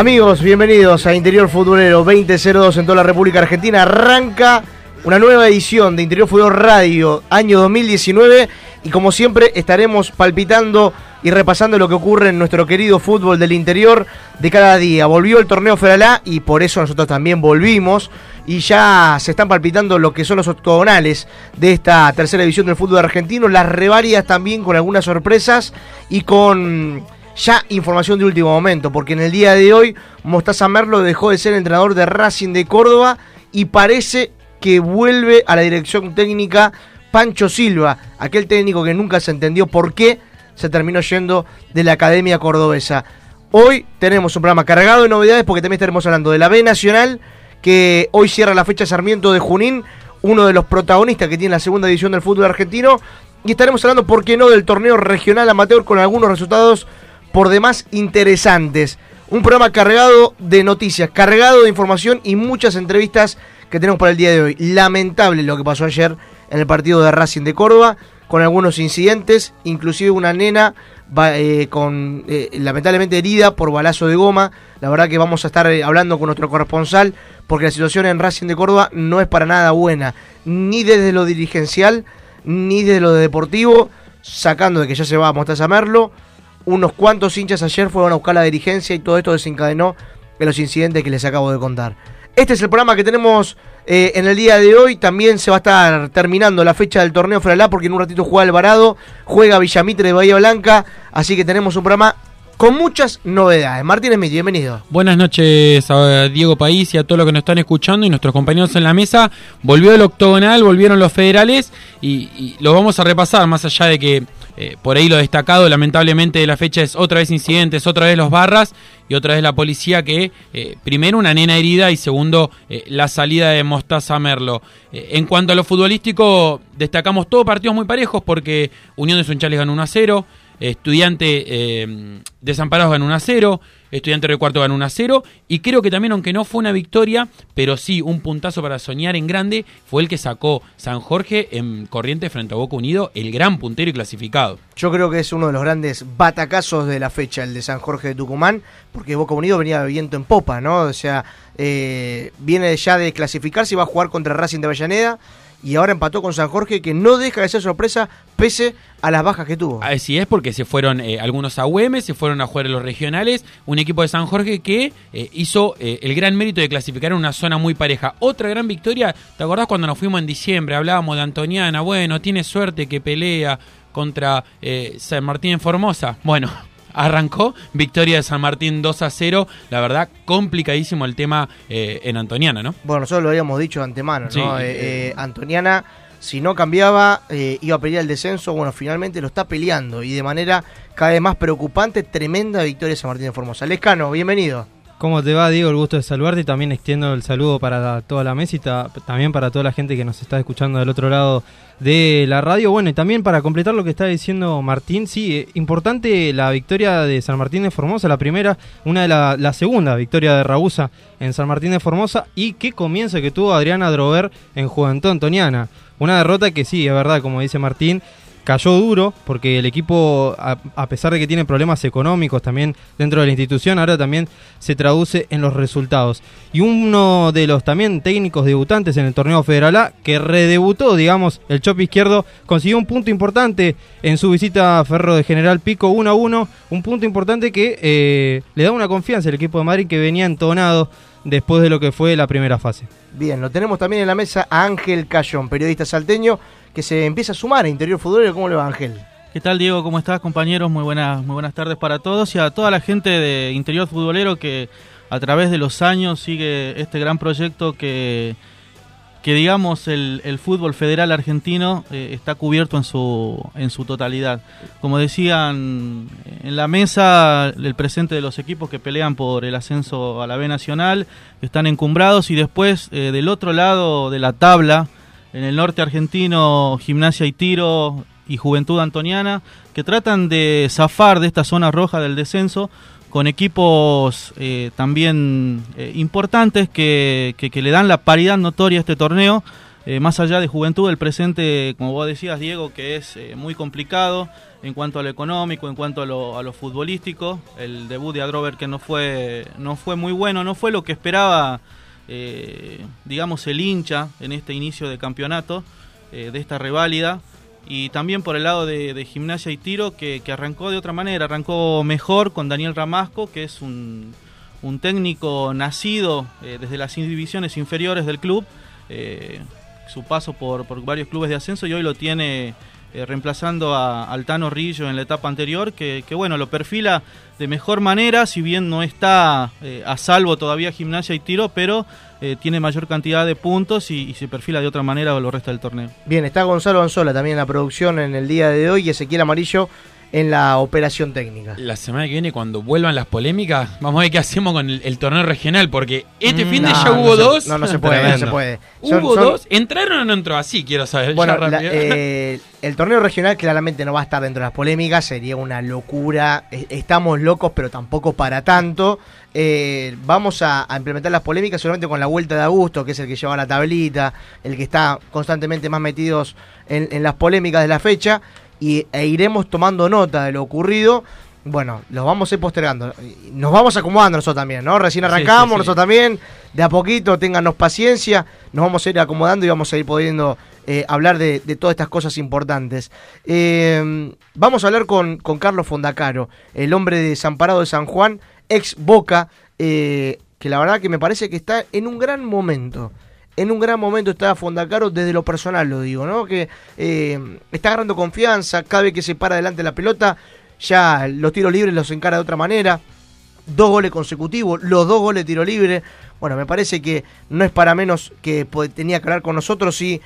Amigos, bienvenidos a Interior Futbolero 2002 en toda la República Argentina. Arranca una nueva edición de Interior Fútbol Radio, año 2019. Y como siempre, estaremos palpitando y repasando lo que ocurre en nuestro querido fútbol del interior de cada día. Volvió el torneo Federal y por eso nosotros también volvimos. Y ya se están palpitando lo que son los octogonales de esta tercera división del fútbol argentino. Las revarias también con algunas sorpresas y con ya información de último momento, porque en el día de hoy Mostaza Merlo dejó de ser entrenador de Racing de Córdoba y parece que vuelve a la dirección técnica Pancho Silva, aquel técnico que nunca se entendió por qué se terminó yendo de la Academia Cordobesa. Hoy tenemos un programa cargado de novedades porque también estaremos hablando de la B Nacional, que hoy cierra la fecha Sarmiento de Junín, uno de los protagonistas que tiene la segunda división del fútbol argentino, y estaremos hablando, ¿por qué no?, del torneo regional amateur con algunos resultados por demás interesantes. Un programa cargado de noticias, cargado de información y muchas entrevistas que tenemos para el día de hoy. Lamentable lo que pasó ayer en el partido de Racing de Córdoba, con algunos incidentes, inclusive una nena eh, con eh, lamentablemente herida por balazo de goma. La verdad que vamos a estar eh, hablando con nuestro corresponsal, porque la situación en Racing de Córdoba no es para nada buena, ni desde lo dirigencial, ni desde lo deportivo, sacando de que ya se va a Mostaza Merlo unos cuantos hinchas ayer fueron a buscar la dirigencia y todo esto desencadenó en los incidentes que les acabo de contar. Este es el programa que tenemos eh, en el día de hoy. También se va a estar terminando la fecha del torneo Fralá porque en un ratito juega Alvarado, juega Villamitre de Bahía Blanca. Así que tenemos un programa con muchas novedades. Martínez Smith, bienvenido. Buenas noches a Diego País y a todos los que nos están escuchando y nuestros compañeros en la mesa. Volvió el octogonal, volvieron los federales y, y los vamos a repasar más allá de que eh, por ahí lo destacado, lamentablemente, de la fecha es otra vez incidentes, otra vez los barras y otra vez la policía que, eh, primero, una nena herida y segundo, eh, la salida de Mostaza Merlo. En cuanto a lo futbolístico, destacamos todos partidos muy parejos porque Unión de Sunchales ganó 1 a 0, Estudiante Desamparados ganó 1 a 0, Estudiante de Cuarto ganó 1 a 0 y creo que también, aunque no fue una victoria, pero sí un puntazo para soñar en grande, fue el que sacó San Jorge en corriente frente a Boca Unido, el gran puntero y clasificado. Yo creo que es uno de los grandes batacazos de la fecha, el de San Jorge de Tucumán, porque Boca Unido venía viento en popa, ¿no? O sea, eh, viene ya de clasificarse y va a jugar contra Racing de Avellaneda y ahora empató con San Jorge, que no deja de ser sorpresa pese a las bajas que tuvo. Así es, porque se fueron eh, algunos a UM, se fueron a jugar en los regionales, un equipo de San Jorge que eh, hizo eh, el gran mérito de clasificar en una zona muy pareja. Otra gran victoria, ¿te acordás cuando nos fuimos en diciembre? Hablábamos de Antoniana, bueno, tiene suerte que pelea contra San Martín en Formosa. Bueno, arrancó victoria de San Martín 2 a 0. La verdad, complicadísimo el tema eh, en Antoniana, ¿no? Bueno, nosotros lo habíamos dicho de antemano, ¿no? Sí, Eh, eh, eh, Antoniana, si no cambiaba, eh, iba a pelear el descenso. Bueno, finalmente lo está peleando y de manera cada vez más preocupante. Tremenda victoria de San Martín de Formosa. Lescano, bienvenido. ¿Cómo te va, Diego? El gusto de saludarte y también extiendo el saludo para toda la mesa y ta- también para toda la gente que nos está escuchando del otro lado de la radio. Bueno, y también para completar lo que está diciendo Martín, sí, eh, importante la victoria de San Martín de Formosa, la primera, una de la, la segunda victoria de Ragusa en San Martín de Formosa y qué comienzo que tuvo Adriana Drover en Juventud Antoniana. Una derrota que sí, es verdad, como dice Martín, cayó duro porque el equipo, a, pesar de que tiene problemas económicos también dentro de la institución, ahora también se traduce en los resultados. Y uno de los también técnicos debutantes en el torneo Federal A, que redebutó, digamos, el Chop Izquierdo, consiguió un punto importante en su visita a Ferro de General Pico 1 a 1, un punto importante que eh, le da una confianza al equipo de Madrid que venía entonado después de lo que fue la primera fase. Bien, lo tenemos también en la mesa a Ángel Cayón, periodista salteño, que se empieza a sumar a Interior Futbolero. ¿Cómo le va, Ángel? ¿Qué tal, Diego? ¿Cómo estás, compañeros? Muy buenas, muy buenas tardes para todos y a toda la gente de Interior Futbolero que a través de los años sigue este gran proyecto que, que digamos, el, el fútbol federal argentino eh, está cubierto en su, en su totalidad. Como decían en la mesa, el presente de los equipos que pelean por el ascenso a la B Nacional están encumbrados y después eh, del otro lado de la tabla, en el norte argentino, Gimnasia y Tiro y Juventud Antoniana, que tratan de zafar de esta zona roja del descenso con equipos eh, también eh, importantes que, que, le dan la paridad notoria a este torneo. Eh, más allá de Juventud, el presente, como vos decías, Diego, que es muy complicado en cuanto a lo económico, en cuanto a lo, a futbolístico. El debut de Agrover que no fue, no fue muy bueno, no fue lo que esperaba eh, digamos, el hincha en este inicio de campeonato, eh, de esta reválida. Y también por el lado de, gimnasia y tiro, que, arrancó de otra manera, arrancó mejor con Daniel Ramasco, que es un, técnico nacido eh, desde las divisiones inferiores del club, su paso por, por, varios clubes de ascenso y hoy lo tiene eh, reemplazando a Altano Rillo en la etapa anterior, que, que, bueno, lo perfila de mejor manera, si bien no está eh, a salvo todavía gimnasia y tiro, pero eh, tiene mayor cantidad de puntos y, se perfila de otra manera lo resto del torneo. Bien, está Gonzalo Anzola también en la producción en el día de hoy y Ezequiel Amarillo en la operación técnica. La semana que viene, cuando vuelvan las polémicas, vamos a ver qué hacemos con el, el torneo regional, porque este mm, fin de no, ya hubo no dos. Se, no, no se puede, no se puede. Hubo son, dos, ¿entraron o no entró? Así quiero saber. Bueno, la, eh, el torneo regional claramente no va a estar dentro de las polémicas, sería una locura. Estamos locos, pero tampoco para tanto. Eh, vamos a, a, implementar las polémicas solamente con la vuelta de Augusto, que es el que lleva la tablita, el que está constantemente más metidos en, en las polémicas de la fecha y, e iremos tomando nota de lo ocurrido. Bueno, los vamos a ir postergando. Nos vamos acomodando nosotros también, ¿no? Recién arrancamos, sí, sí, sí. nosotros también. De a poquito, téngannos paciencia. Nos vamos a ir acomodando y vamos a ir pudiendo eh, hablar de, de, todas estas cosas importantes. Eh, vamos a hablar con, con, Carlos Fondacaro, el hombre desamparado de San Juan, ex Boca, eh, que la verdad que me parece que está en un gran momento en un gran momento está Fondacaro desde lo personal, lo digo, ¿no? Que eh, está agarrando confianza, cada vez que se para delante de la pelota, ya los tiros libres los encara de otra manera. Dos goles consecutivos, los dos goles tiro libre. Bueno, me parece que no es para menos que tenía que hablar con nosotros y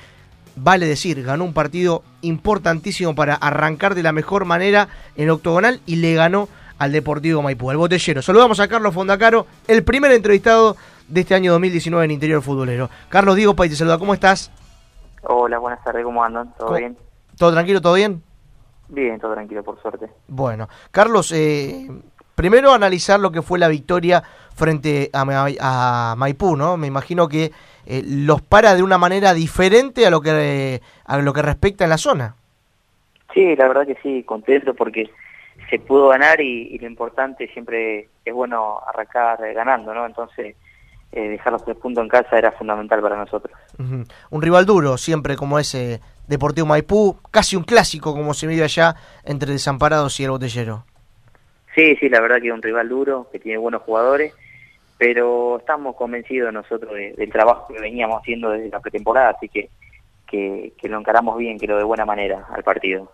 vale decir, ganó un partido importantísimo para arrancar de la mejor manera en el octogonal y le ganó al Deportivo Maipú, al botellero. Saludamos a Carlos Fondacaro, el primer entrevistado de este año 2019 en Interior Futbolero. Carlos Diego Pay te saluda, ¿cómo estás? Hola, buenas tardes, ¿cómo andan? ¿Todo ¿Cómo? bien? ¿Todo tranquilo, todo bien? Bien, todo tranquilo, por suerte. Bueno, Carlos, eh, primero analizar lo que fue la victoria frente a, a Maipú, ¿no? Me imagino que eh, los para de una manera diferente a lo que a lo que respecta en la zona. Sí, la verdad que sí, contento porque se pudo ganar y, y lo importante siempre es bueno arrancar ganando, ¿no? Entonces eh, dejar los tres puntos en casa era fundamental para nosotros. Uh -huh. Un rival duro siempre como ese Deportivo Maipú, casi un clásico como se vive allá entre Desamparados y el Botellero. Sí, sí, la verdad que es un rival duro, que tiene buenos jugadores, pero estamos convencidos nosotros de, del trabajo que veníamos haciendo desde la pretemporada, así que que, que, lo encaramos bien, que lo de buena manera al partido.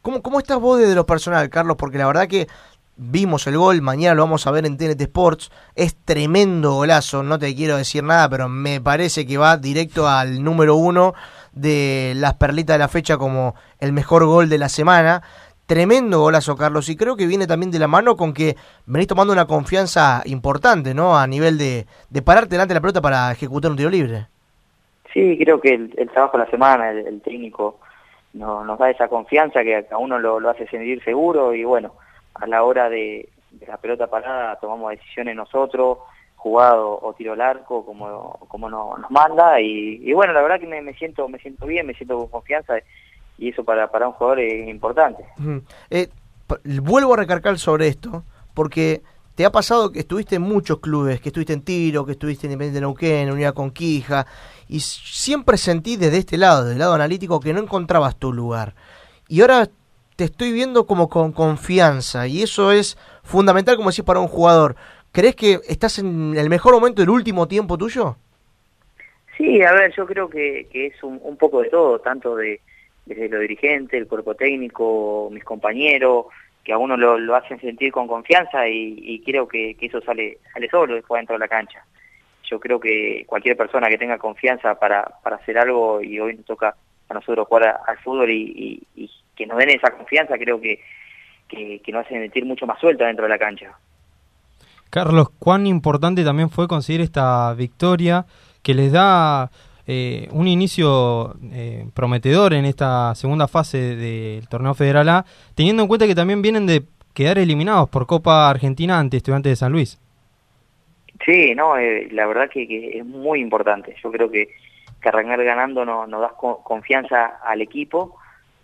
¿Cómo, ¿Cómo estás vos desde lo personal, Carlos? Porque la verdad que vimos el gol, mañana lo vamos a ver en TNT Sports, es tremendo golazo, no te quiero decir nada, pero me parece que va directo al número uno de las perlitas de la fecha como el mejor gol de la semana. Tremendo golazo, Carlos, y creo que viene también de la mano con que venís tomando una confianza importante, ¿no? A nivel de, de pararte delante de la pelota para ejecutar un tiro libre. Sí, creo que el, el trabajo de la semana, el, el técnico no, nos da esa confianza que a uno lo hace sentir seguro y bueno, a la hora de, la pelota parada tomamos decisiones nosotros, jugado o tiro al arco como, como no, nos manda y, y, bueno, la verdad que me, siento me siento bien, me siento con confianza y eso para, para un jugador es importante. Eh, vuelvo a recargar sobre esto, porque te ha pasado que estuviste en muchos clubes, que estuviste en Tiro, que estuviste en Independiente de Neuquén, Unidad Conquija, y s- siempre sentí desde este lado, del lado analítico, que no encontrabas tu lugar. Y ahora te estoy viendo como con confianza, y eso es fundamental, como decís, para un jugador. ¿Crees que estás en el mejor momento del último tiempo tuyo? Sí, a ver, yo creo que, es un, un poco de todo, tanto de desde lo dirigente, el cuerpo técnico, mis compañeros, que a uno lo, hacen sentir con confianza y, y creo que, que eso sale sale solo después dentro de la cancha. Yo creo que cualquier persona que tenga confianza para, para hacer algo y hoy nos toca a nosotros jugar al fútbol y que nos den esa confianza, creo que, que, que nos hacen sentir mucho más suelta dentro de la cancha. Carlos, cuán importante también fue conseguir esta victoria que les da eh, un inicio eh, prometedor en esta segunda fase del torneo federal A, teniendo en cuenta que también vienen de quedar eliminados por Copa Argentina ante Estudiantes de San Luis. Sí, no, eh, la verdad que, que es muy importante. Yo creo que, que arrancar ganando no- nos da co- confianza al equipo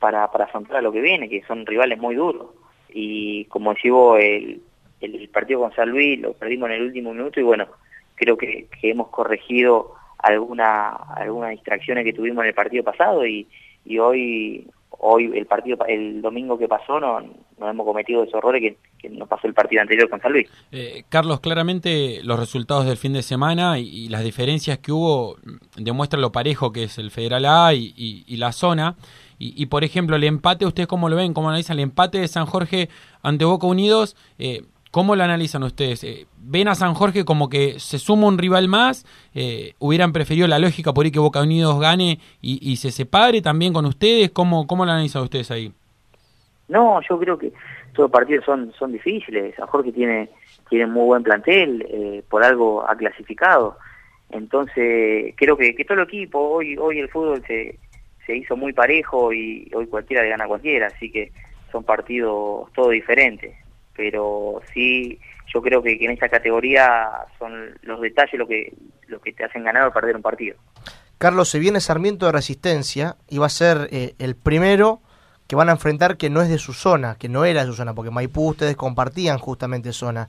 para, para afrontar a lo que viene, que son rivales muy duros. Y como decís vos, el, el partido con San Luis lo perdimos en el último minuto y bueno, creo que, que hemos corregido alguna, algunas distracciones que tuvimos en el partido pasado y, y hoy hoy el partido pa- el domingo que pasó no, no hemos cometido esos errores que, que nos pasó el partido anterior con San Luis. Eh, Carlos, claramente los resultados del fin de semana y, las diferencias que hubo demuestran lo parejo que es el Federal A y- y la zona. Y, y, por ejemplo, el empate, ¿ustedes cómo lo ven? ¿Cómo analizan el empate de San Jorge ante Boca Unidos? Eh, ¿Cómo lo analizan ustedes? Eh, ¿Ven a San Jorge como que se suma un rival más? Eh, ¿Hubieran preferido la lógica por ahí que Boca Unidos gane y, y se separe también con ustedes? ¿Cómo, cómo lo analizan ustedes ahí? No, yo creo que todos los partidos son son difíciles. San Jorge tiene tiene muy buen plantel, eh, por algo ha clasificado. Entonces creo que, que todo el equipo hoy hoy el fútbol se se hizo muy parejo y hoy cualquiera le gana a cualquiera, así que son partidos todo diferentes. Pero sí, yo creo que, que en esta categoría son los detalles lo que lo que te hacen ganar o perder un partido. Carlos, se viene Sarmiento de Resistencia y va a ser eh, el primero que van a enfrentar que no es de su zona, que no era de su zona, porque Maipú ustedes compartían justamente zona.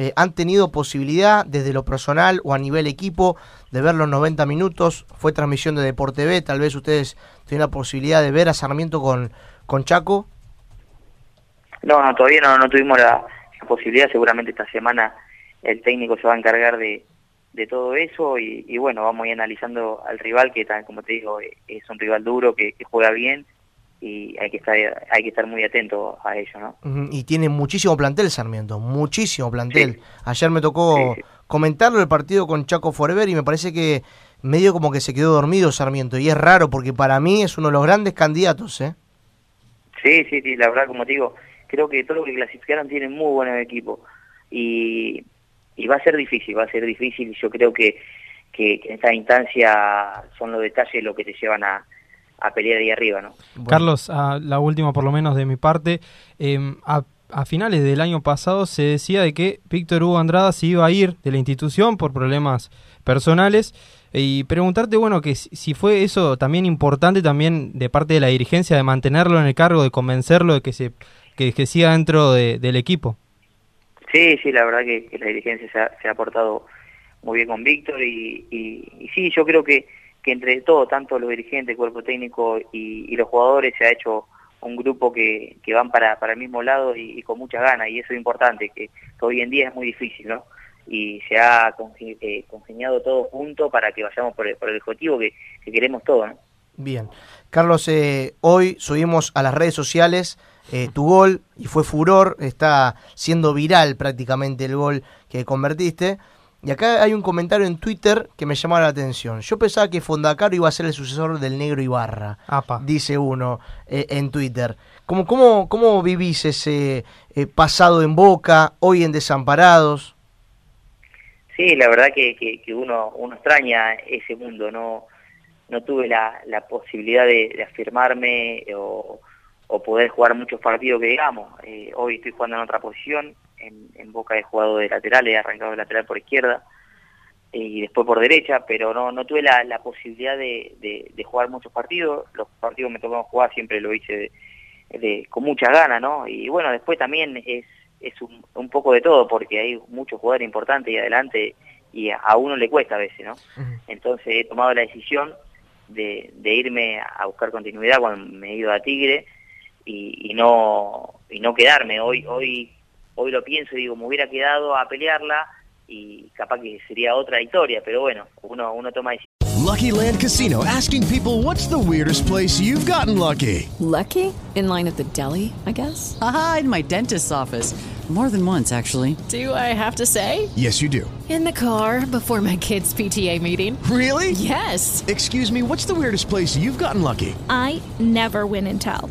Eh, ¿Han tenido posibilidad desde lo personal o a nivel equipo de ver los 90 minutos? Fue transmisión de Deporte B, tal vez ustedes tienen la posibilidad de ver a Sarmiento con, con Chaco. No, no, todavía no, no tuvimos la, posibilidad. Seguramente esta semana el técnico se va a encargar de, de todo eso y, bueno, vamos a ir analizando al rival que, como te digo, eh, es un rival duro que juega bien y hay que estar hay que estar muy atento a ello, ¿no? Y tiene muchísimo plantel Sarmiento, muchísimo plantel. Sí. Ayer me tocó Sí, sí. comentarlo el partido con Chaco Forever y me parece que medio como que se quedó dormido Sarmiento. Y es raro porque para mí es uno de los grandes candidatos, ¿eh? Sí, sí, sí, la verdad, como te digo, creo que todos los que clasificaron tienen muy buenos equipos y, y va a ser difícil, va a ser difícil. Yo creo que, que, que en esta instancia son los detalles los que te llevan a, a pelear ahí arriba, ¿no? Bueno, Carlos, ah, la última por lo menos de mi parte. eh, a, a finales del año pasado se decía de que Víctor Hugo Andrada se iba a ir de la institución por problemas personales. Y preguntarte, bueno, que si, si fue eso también importante también de parte de la dirigencia de mantenerlo en el cargo, de convencerlo de que se que, que siga dentro de- del equipo. Sí, sí, la verdad que, que la dirigencia se ha, se ha portado muy bien con Víctor y, y, y sí, yo creo que, que entre todo, tanto los dirigentes, cuerpo técnico y, los jugadores, se ha hecho un grupo que, que van para, para el mismo lado y, con muchas ganas y eso es importante, que, hoy en día es muy difícil, ¿no? Y se ha conge- eh, congeniado todo junto para que vayamos por el, por el objetivo que, que queremos todos, ¿no? Bien. Carlos, eh, hoy subimos a las redes sociales eh, tu gol y fue furor, está siendo viral prácticamente el gol que convertiste. Y acá hay un comentario en Twitter que me llamó la atención. Yo pensaba que Fondacaro iba a ser el sucesor del negro Ibarra, Apa. dice uno eh, en Twitter. ¿Cómo, cómo, cómo vivís ese eh, pasado en Boca, hoy en Desamparados? Sí, la verdad que, que, que uno, uno extraña ese mundo, no, no tuve la, la posibilidad de, de afirmarme o, o poder jugar muchos partidos que digamos. Eh, hoy estoy jugando en otra posición, en, en Boca he jugado de lateral, he arrancado de lateral por izquierda, y después por derecha, pero no, no tuve la, la posibilidad de, de, de jugar muchos partidos. Los partidos que me tocó jugar siempre lo hice de, de- con muchas ganas, ¿no? Y bueno, después también es, es un, un poco de todo, porque hay muchos jugadores importantes y adelante, y a, a uno le cuesta a veces, ¿no? Entonces he tomado la decisión de, de irme a buscar continuidad cuando me he ido a Tigre y, y no y no quedarme. Hoy hoy hoy lo pienso y digo, me hubiera quedado a pelearla y capaz que sería otra historia, pero bueno, uno uno toma decisiones. Lucky Land Casino asking people what's the weirdest place you've gotten lucky? Lucky? In line at the deli, I guess? Aha, in my dentist's office. More than once, actually. Do I have to say? Yes, you do. In the car before my kids' PTA meeting. Really? Yes. Excuse me, what's the weirdest place you've gotten lucky? I never win and tell.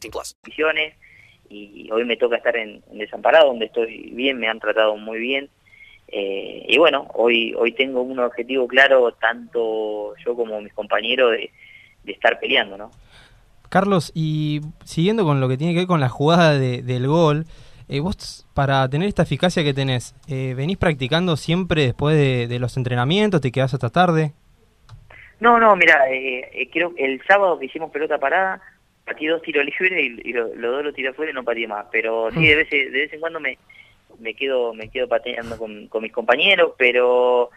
18 plus. decisiones y hoy me toca estar en, en Desamparado, donde estoy bien, me han tratado muy bien. Eh, y bueno, hoy hoy tengo un objetivo claro, tanto yo como mis compañeros, de, de estar peleando, ¿no? Carlos, y siguiendo con lo que tiene que ver con la jugada de- del gol, eh, vos para tener esta eficacia que tenés, eh, ¿venís practicando siempre después de, de los entrenamientos? ¿Te quedás hasta tarde? No, no, mira, eh, eh, creo que el sábado que hicimos pelota parada, patí dos tiros libres y, y lo- los dos los tiré afuera y no pateé más. Pero sí, Mm. de vez, de vez en cuando me, me quedo me quedo pateando con, con mis compañeros, pero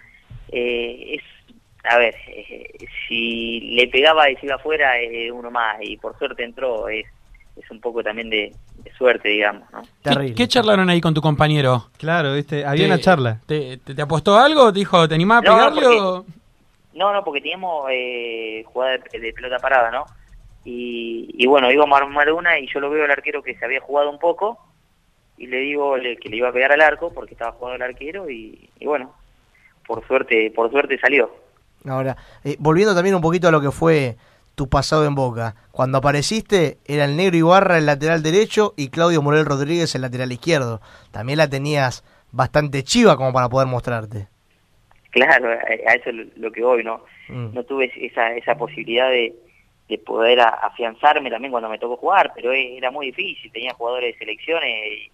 eh, es, a ver, eh, si le pegaba y se iba afuera, eh, uno más, y por suerte entró, es, es un poco también de, de suerte, digamos, ¿no? ¿Qué, qué charlaron ahí con tu compañero? Claro, viste, había ¿Te- una charla. ¿Te, te, te apostó algo? ¿Te dijo, te animás a No, no, pegarle porque- o...? No, no, porque teníamos eh, jugada de, de pelota parada, ¿no? Y, y bueno, íbamos a armar una y yo lo veo al arquero que se había jugado un poco y le digo le- que le iba a pegar al arco porque estaba jugando el arquero y, y bueno, por suerte por suerte salió. Ahora, eh, volviendo también un poquito a lo que fue tu pasado en Boca. Cuando apareciste era el negro Ibarra el lateral derecho y Claudio Morel Rodríguez el lateral izquierdo. También la tenías bastante chiva como para poder mostrarte. Claro, a, eso es lo, lo que voy, ¿no? Mm. No tuve esa, esa posibilidad de, de poder afianzarme también cuando me tocó jugar, pero e- era muy difícil, tenía jugadores de selecciones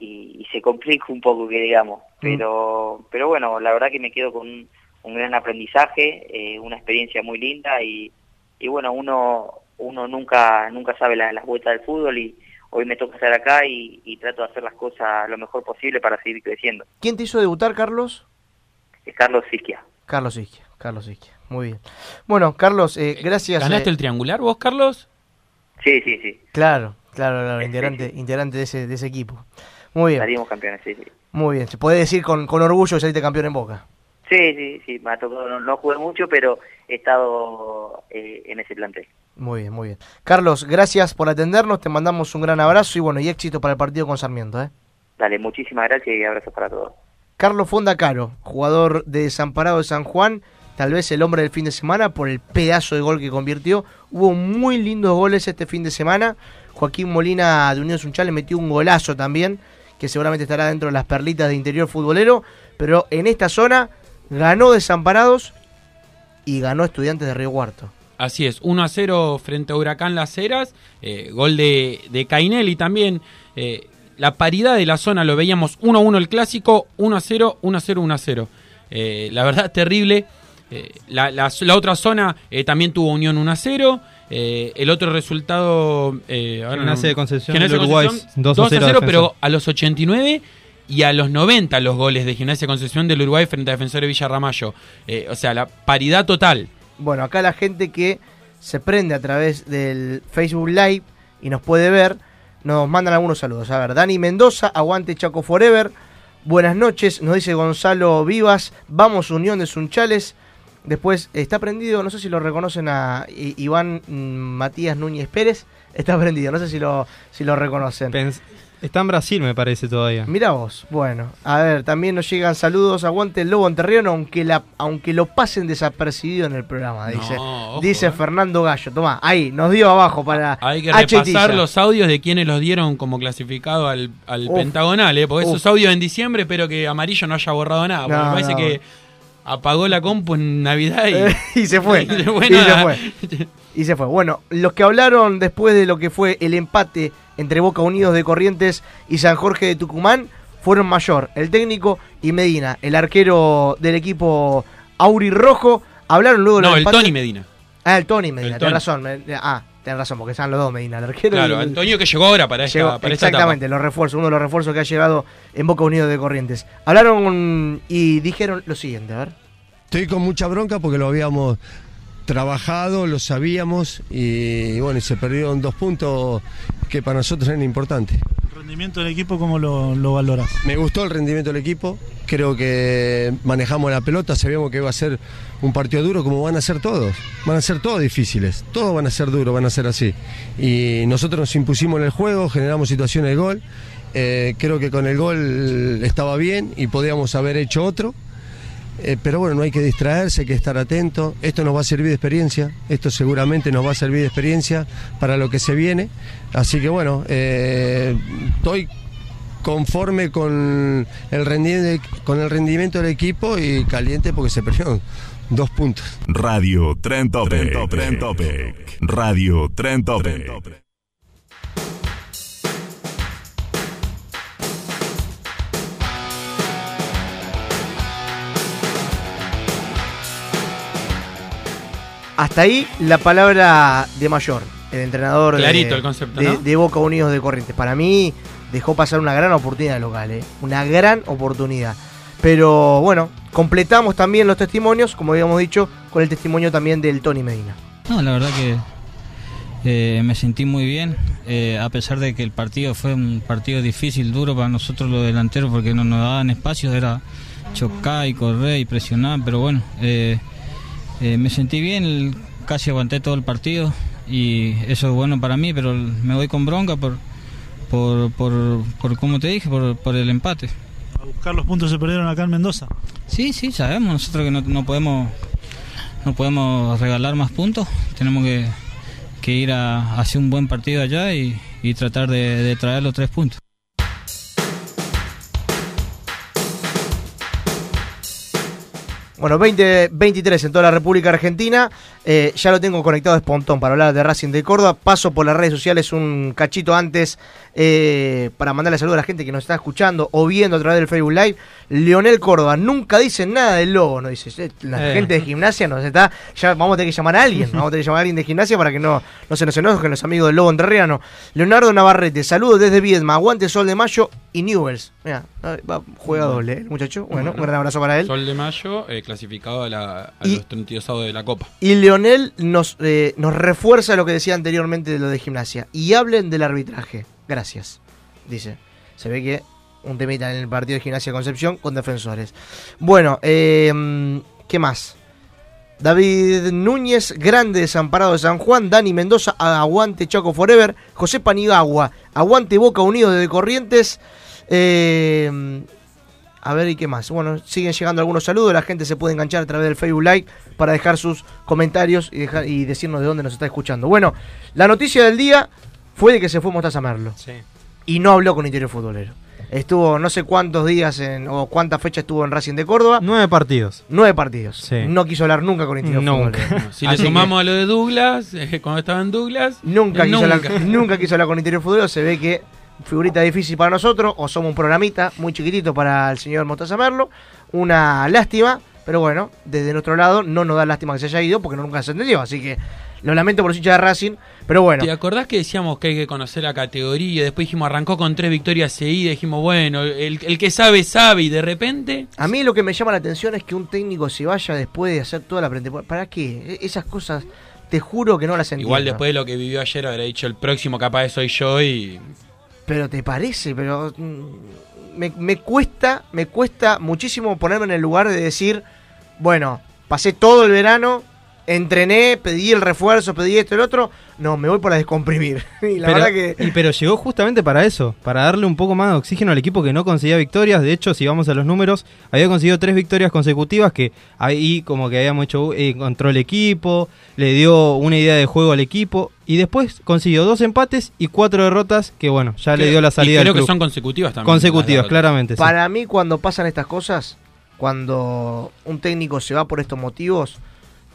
y, se complica un poco que digamos. Pero, pero bueno, la verdad que me quedo con un, un gran aprendizaje, eh, una experiencia muy linda y, y bueno, uno uno nunca nunca sabe la- las vueltas del fútbol y hoy me toca estar acá y, y trato de hacer las cosas lo mejor posible para seguir creciendo. ¿Quién te hizo debutar, Carlos? Es Carlos Sisquia. Carlos Isquia. Carlos Isquia. Muy bien. Bueno, Carlos, eh, gracias. ¿Ganaste eh, el triangular vos, Carlos? Sí, sí, sí. Claro, claro, claro, integrante, integrante de ese, de ese equipo. Muy bien. Salimos campeones, sí, sí. Muy bien. Se puede decir con, con orgullo que saliste campeón en Boca. Sí, sí, sí, me ha tocado, no, no jugué mucho, pero he estado eh, en ese plantel. Muy bien, muy bien. Carlos, gracias por atendernos, te mandamos un gran abrazo y bueno, y éxito para el partido con Sarmiento. ¿eh? Dale, muchísimas gracias y abrazos para todos. Carlos Fonda Caro, jugador de Desamparado de San Juan, tal vez el hombre del fin de semana por el pedazo de gol que convirtió. Hubo muy lindos goles este fin de semana. Joaquín Molina de Unión Sunchal le metió un golazo también, que seguramente estará dentro de las perlitas de interior futbolero. Pero en esta zona ganó Desamparados y ganó Estudiantes de Río Cuarto. Así es, 1 a 0 frente a Huracán Las Heras, eh, gol de, de Cainelli también. eh, la paridad de la zona lo veíamos 1 a 1 el clásico, 1 a 0, 1 a 0, 1 a 0. Eh, la verdad, terrible. Eh, la, la- la otra zona eh, también tuvo Unión 1 a 0. eh, el otro resultado. Eh, ahora Gimnasia de Concepción Gimnasia del de Uruguay, Concepción, 2 a 0 0, a pero a los 89 y a los 90 los goles de Gimnasia de Concepción del Uruguay frente a Defensor de Villarramayo. Eh, o sea, la paridad total. Bueno, acá la gente que se prende a través del Facebook Live y nos puede ver, nos mandan algunos saludos. A ver, Dani Mendoza, aguante Chaco Forever. Buenas noches, nos dice Gonzalo Vivas, vamos Unión de Sunchales. Después está prendido, no sé si lo reconocen a Iván mm, Matías Núñez Pérez. Está prendido, no sé si lo, si lo reconocen. Pens- Está en Brasil, me parece, todavía. Mira vos, bueno, a ver, también nos llegan saludos, aguante el lobo enterriano, aunque la, aunque lo pasen desapercibido en el programa, dice. ojo, dice eh. Fernando Gallo, toma, ahí, nos dio abajo para Hay que repasar los audios de quienes los dieron como clasificado al, al Uf. pentagonal, ¿eh? porque Uf. esos audios en diciembre, espero que Amarillo no haya borrado nada, porque No, me parece no. que apagó la compu en Navidad y, y se fue. y se y fue se nada. fue. Y se fue. Bueno, los que hablaron después de lo que fue el empate entre Boca Unidos de Corrientes y San Jorge de Tucumán fueron Mayor, el técnico, y Medina, el arquero del equipo Auri Rojo. Hablaron luego No, del el empate- Tony Medina. Ah, el Tony Medina, El tenés Tony. razón. ah, tenés razón, porque están los dos Medina, el arquero y Claro, el- Antonio que llegó ahora para esta, Llegó- esta etapa. exactamente, los refuerzos, uno de los refuerzos que ha llegado en Boca Unidos de Corrientes. Hablaron y dijeron lo siguiente, a ver. Estoy con mucha bronca porque lo habíamos trabajado, lo sabíamos y bueno, y se perdieron dos puntos que para nosotros eran importantes. ¿El rendimiento del equipo cómo lo, lo valoras? Me gustó el rendimiento del equipo, creo que manejamos la pelota, sabíamos que iba a ser un partido duro como van a ser todos, van a ser todos difíciles, todos van a ser duros, van a ser así. Y nosotros nos impusimos en el juego, generamos situaciones de gol, Eh, creo que con el gol estaba bien y podíamos haber hecho otro. Eh, pero bueno, no hay que distraerse, hay que estar atento. Esto nos va a servir de experiencia, esto seguramente nos va a servir de experiencia para lo que se viene. Así que bueno, eh, estoy conforme con el, rendimiento, con el rendimiento del equipo y caliente porque se perdieron dos puntos. Radio Tren Topic. Tren Topic. Radio Tren Hasta ahí la palabra de Mayor, el entrenador de- Clarito el concepto, de, ¿no? de Boca Unidos de Corrientes. Para mí dejó pasar una gran oportunidad local, ¿eh? una gran oportunidad. Pero bueno, completamos también los testimonios, como habíamos dicho, con el testimonio también del Tony Medina. No, la verdad que eh, me sentí muy bien, eh, a pesar de que el partido fue un partido difícil, duro para nosotros los delanteros, porque no nos daban espacios, era chocar y correr y presionar, pero bueno, eh, eh, me sentí bien, casi aguanté todo el partido y eso es bueno para mí, pero me voy con bronca por, por, por, por como te dije, por, por el empate. A buscar los puntos se perdieron acá en Mendoza. Sí, sí, sabemos nosotros que no, no podemos no podemos regalar más puntos, tenemos que, que ir a, a hacer un buen partido allá y, y tratar de, de traer los tres puntos. Bueno, 2023 en toda la República Argentina. Eh, ya lo tengo conectado a Espontón para hablar de Racing de Córdoba. Paso por las redes sociales un cachito antes eh, para mandarle saludos a la gente que nos está escuchando o viendo a través del Facebook Live. Leonel Córdoba, nunca dice nada del logo, ¿no? Dice, "Eh, la Eh. gente de gimnasia nos está. Ya vamos a tener que llamar a alguien. Vamos a tener que llamar a alguien de gimnasia para que no, no se nos enojen los amigos del lobo entrerriano. Leonardo Navarrete, saludos desde Viedma, aguante Sol de Mayo y Newells. Mira, juega doble, ¿eh, muchacho. Bueno, un gran abrazo para él. Sol de Mayo, eh, clasificado a, la, a Y- los 32 avos de la Copa. Y Leonel nos, eh, nos refuerza lo que decía anteriormente de lo de gimnasia. Y hablen del arbitraje. Gracias. Dice. Se ve que un temita en el partido de gimnasia Concepción con defensores. Bueno, eh, ¿qué más? David Núñez, grande desamparado de San Juan. Dani Mendoza, aguante Chaco Forever. José Panigagua, aguante Boca Unido de Corrientes. Eh, a ver, ¿y qué más? Bueno, siguen llegando algunos saludos. La gente se puede enganchar a través del Facebook Live para dejar sus comentarios y, dejar, y decirnos de dónde nos está escuchando. Bueno, la noticia del día fue de que se fue Mostaza Merlo. Y no habló con Interior Futbolero. Estuvo no sé cuántos días en, o cuántas fechas estuvo en Racing de Córdoba. Nueve partidos. Nueve partidos. Sí. No quiso hablar nunca con Interior Nunca. Futbolero. Si le sumamos a lo de Douglas, eh, cuando estaba en Douglas, Nunca, eh, quiso hablar, nunca quiso hablar con Interior Futbolero. Se ve que figurita difícil para nosotros, o somos un programita muy chiquitito para el señor Mostaza Merlo. Una lástima, pero bueno, desde nuestro lado no nos da lástima que se haya ido porque nunca se entendió. Así que lo lamento por los hinchas de Racing, pero bueno. ¿Te acordás que decíamos que hay que conocer la categoría? Después dijimos, arrancó con tres victorias seguidas. Dijimos, bueno, el, el que sabe, sabe. Y de repente, A mí lo que me llama la atención es que un técnico se vaya después de hacer toda la pretemporada. ¿Para qué? E- Esas cosas, te juro que no las entiendo. igual después de lo que vivió ayer, habrá dicho el próximo capaz soy yo. Y Pero te parece, pero mm, me, me cuesta, me cuesta muchísimo ponerme en el lugar de decir, bueno, pasé todo el verano, entrené, pedí el refuerzo, pedí esto y el otro. No, me voy para descomprimir. y la pero, verdad que. y pero llegó justamente para eso, para darle un poco más de oxígeno al equipo que no conseguía victorias. De hecho, si vamos a los números, había conseguido tres victorias consecutivas que ahí como que habíamos hecho, eh, encontró el equipo, le dio una idea de juego al equipo y después consiguió dos empates y cuatro derrotas que bueno, ya le dio la salida Y creo al que son consecutivas también. Consecutivas, claramente. sí. Para mí, cuando pasan estas cosas, cuando un técnico se va por estos motivos,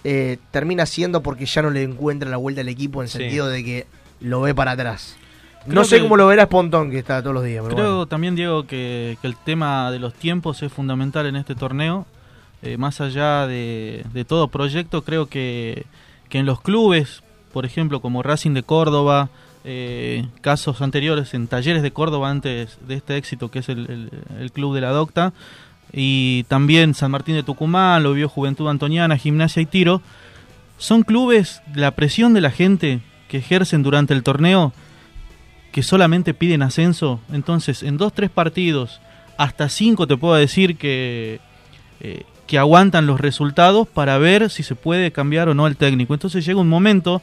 eh, termina siendo porque ya no le encuentra la vuelta al equipo en Sí. sentido de que lo ve para atrás. Creo no sé cómo lo verá Pontón, que está todos los días. pero Creo bueno. también, Diego, que, que el tema de los tiempos es fundamental en este torneo. Eh, más allá de, de todo proyecto, creo que, que en los clubes, por ejemplo, como Racing de Córdoba, eh, casos anteriores en Talleres de Córdoba antes de este éxito que es el, el- el club de la Docta, y también San Martín de Tucumán, lo vio Juventud Antoniana, Gimnasia y Tiro, son clubes, la presión de la gente que ejercen durante el torneo, que solamente piden ascenso, entonces en dos, tres partidos, hasta cinco te puedo decir que, eh, que aguantan los resultados para ver si se puede cambiar o no el técnico. Entonces llega un momento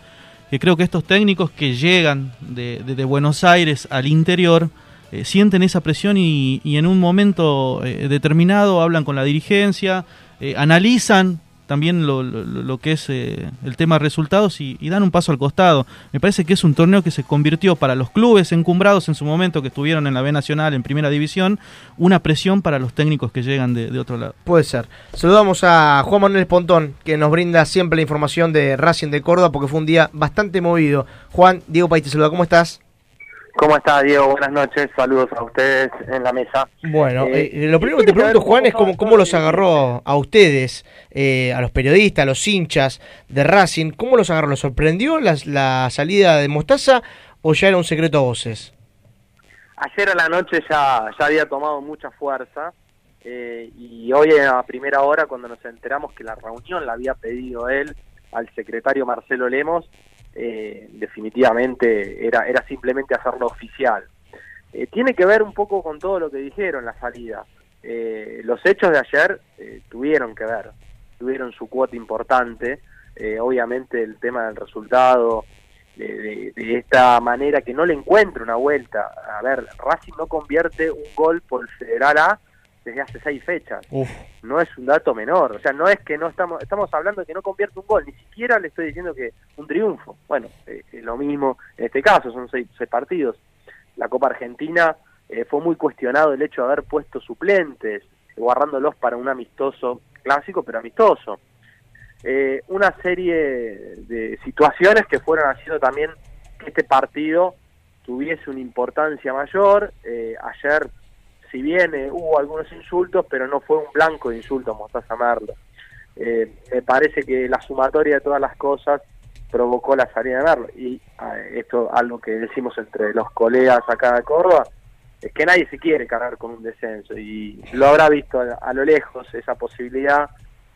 que creo que estos técnicos que llegan de, de- de Buenos Aires al interior eh, sienten esa presión y, y en un momento eh, determinado hablan con la dirigencia, eh, analizan también lo, que es el tema resultados y, dan un paso al costado. Me parece que es un torneo que se convirtió para los clubes encumbrados en su momento que estuvieron en la B Nacional, en Primera División, una presión para los técnicos que llegan de, de otro lado. Puede ser. Saludamos a Juan Manuel Pontón, que nos brinda siempre la información de Racing de Córdoba, porque fue un día bastante movido. Juan, Diego País te saluda, ¿cómo estás? ¿Cómo está, Diego? Buenas noches. Saludos a ustedes en la mesa. Bueno, Eh, eh, lo primero que te pregunto, Juan, es cómo, cómo los agarró a ustedes, eh, a los periodistas, a los hinchas de Racing. ¿Cómo los agarró? ¿Los sorprendió las- la, salida de Mostaza o ya era un secreto a voces? Ayer a la noche ya, ya había tomado mucha fuerza eh, y hoy a primera hora cuando nos enteramos que la reunión la había pedido él al secretario Marcelo Lemos, eh, definitivamente era, era simplemente hacerlo oficial. Eh, tiene que ver un poco con todo lo que dijeron la salida. Eh, los hechos de ayer eh, tuvieron que ver, tuvieron su cuota importante. Obviamente el tema del resultado, de esta manera que no le encuentra una vuelta. A ver, Racing no convierte un gol por el Federal A desde hace seis fechas. No es un dato menor. O sea, no es que no estamos, estamos hablando de que no convierte un gol, ni siquiera le estoy diciendo que un triunfo. Bueno, eh, eh, lo mismo en este caso, son seis, seis partidos. La Copa Argentina eh, fue muy cuestionado el hecho de haber puesto suplentes, guardándolos para un amistoso clásico, pero amistoso. Eh, una serie de situaciones que fueron haciendo también que este partido tuviese una importancia mayor. Eh, ayer, si bien hubo algunos insultos, pero no fue un blanco de insultos Mostaza Merlo. Eh, me parece que la sumatoria de todas las cosas provocó la salida de Merlo. Y esto algo que decimos entre los colegas acá de Córdoba, es que nadie se quiere cargar con un descenso y lo habrá visto a, lo lejos esa posibilidad.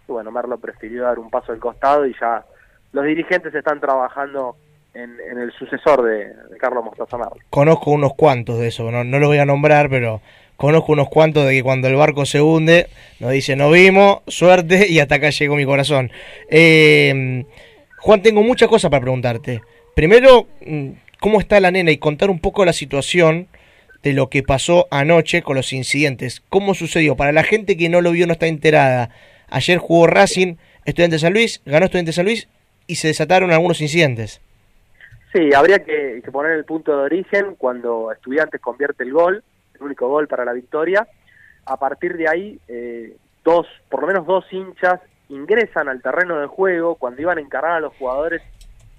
Y bueno, Merlo prefirió dar un paso al costado y ya los dirigentes están trabajando en, en el sucesor de, de Carlos Mostaza Merlo. Conozco unos cuantos de eso, no, no los voy a nombrar, pero conozco unos cuantos de que cuando el barco se hunde, nos dice, no vimos, suerte, y hasta acá llegó mi corazón. Eh, Juan, tengo muchas cosas para preguntarte. Primero, mm, ¿cómo está la nena? Y contar un poco la situación de lo que pasó anoche con los incidentes. ¿Cómo sucedió? Para la gente que no lo vio, no está enterada. Ayer jugó Racing, Estudiante San Luis, ganó Estudiante San Luis y se desataron algunos incidentes. Sí, habría que, que poner el punto de origen cuando Estudiantes convierte el gol, el único gol para la victoria. A partir de ahí, eh, dos, por lo menos dos hinchas ingresan al terreno de juego. Cuando iban a encarar a los jugadores,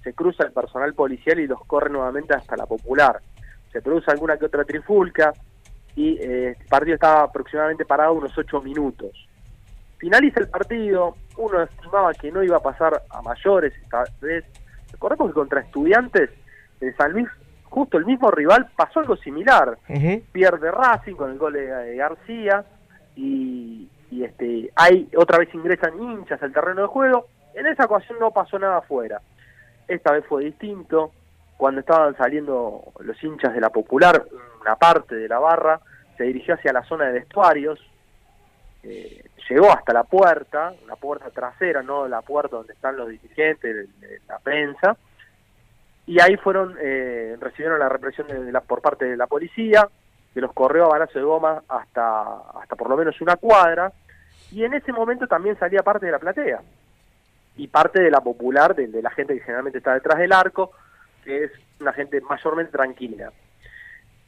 se cruza el personal policial y los corre nuevamente hasta la popular. Se produce alguna que otra trifulca y eh, el partido estaba aproximadamente parado unos ocho minutos. Finaliza el partido, uno estimaba que no iba a pasar a mayores esta vez. Recordemos que contra estudiantes de San Luis, justo el mismo rival, pasó algo similar. Pierde Racing con el gol de de García y, y este hay otra vez ingresan hinchas al terreno de juego. En esa ocasión no pasó nada afuera. Esta vez fue distinto. Cuando estaban saliendo los hinchas de la Popular, una parte de la barra se dirigió hacia la zona de vestuarios, eh, llegó hasta la puerta, la puerta trasera, no la puerta donde están los dirigentes, la prensa, y ahí fueron, eh, recibieron la represión de la, por parte de la policía, que los corrió a balazo de goma hasta, hasta por lo menos una cuadra, y en ese momento también salía parte de la platea, y parte de la popular, de, la gente que generalmente está detrás del arco, que es una gente mayormente tranquila.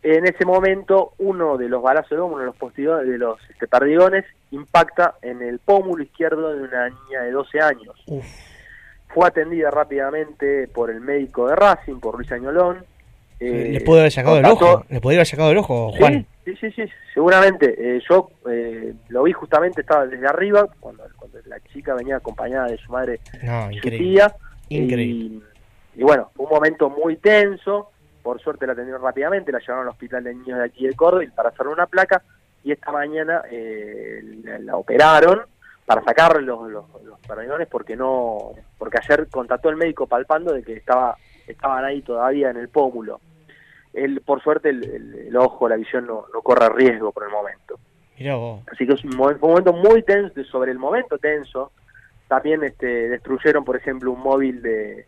En ese momento, uno de los balazos de goma, uno de los postigos, de los este, perdigones, impacta en el pómulo izquierdo de una niña de 12 años. Fue atendida rápidamente por el médico de Racing, por Luis Añolón. Eh, le puede haber sacado el ojo. Le podría haber sacado el ojo, Juan. Sí, sí, sí, sí, seguramente. Eh, yo eh, lo vi justamente, estaba desde arriba, cuando, cuando la chica venía acompañada de su madre No, y su tía. Increíble. Y, y bueno, un momento muy tenso. Por suerte la atendieron rápidamente, la llevaron al hospital de niños de aquí de Córdoba para hacerle una placa. Y esta mañana eh, la, la operaron para sacarle los, los, los porque no porque ayer contató el médico palpando de que estaba estaban ahí todavía en el pómulo. El, por suerte el, el- el ojo, la visión no, no corre riesgo por el momento. Mirá vos. Así que es un, un momento muy tenso, sobre el momento tenso. También este, destruyeron, por ejemplo, un móvil de,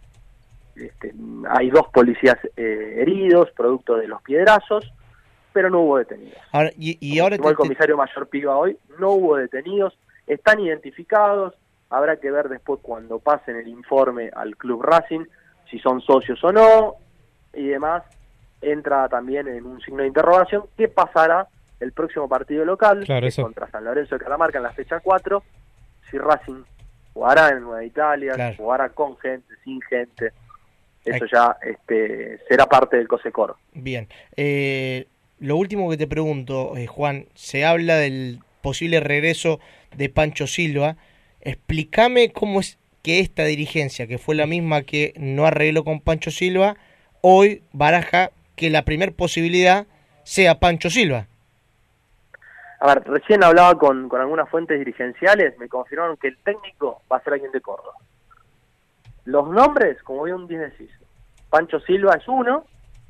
este, hay dos policías eh, heridos, producto de los piedrazos, pero no hubo detenidos. Ahora, y, y ahora Como el te- comisario mayor Piva hoy, no hubo detenidos, están identificados, habrá que ver después cuando pasen el informe al Club Racing, si son socios o no, y demás, entra también en un signo de interrogación, ¿qué pasará el próximo partido local Claro, eso. contra San Lorenzo de Catamarca en la fecha 4? Si Racing jugará en Nueva Italia, Claro. jugará con gente, sin gente, eso ya este, será parte del COSECOR. Bien. Eh, lo último que te pregunto, eh, Juan, se habla del posible regreso de Pancho Silva. Explícame cómo es que esta dirigencia, que fue la misma que no arregló con Pancho Silva, hoy baraja que la primer posibilidad sea Pancho Silva. A ver, recién hablaba con, con algunas fuentes dirigenciales, me confirmaron que el técnico va a ser alguien de Córdoba. Los nombres, como bien decís, Pancho Silva es uno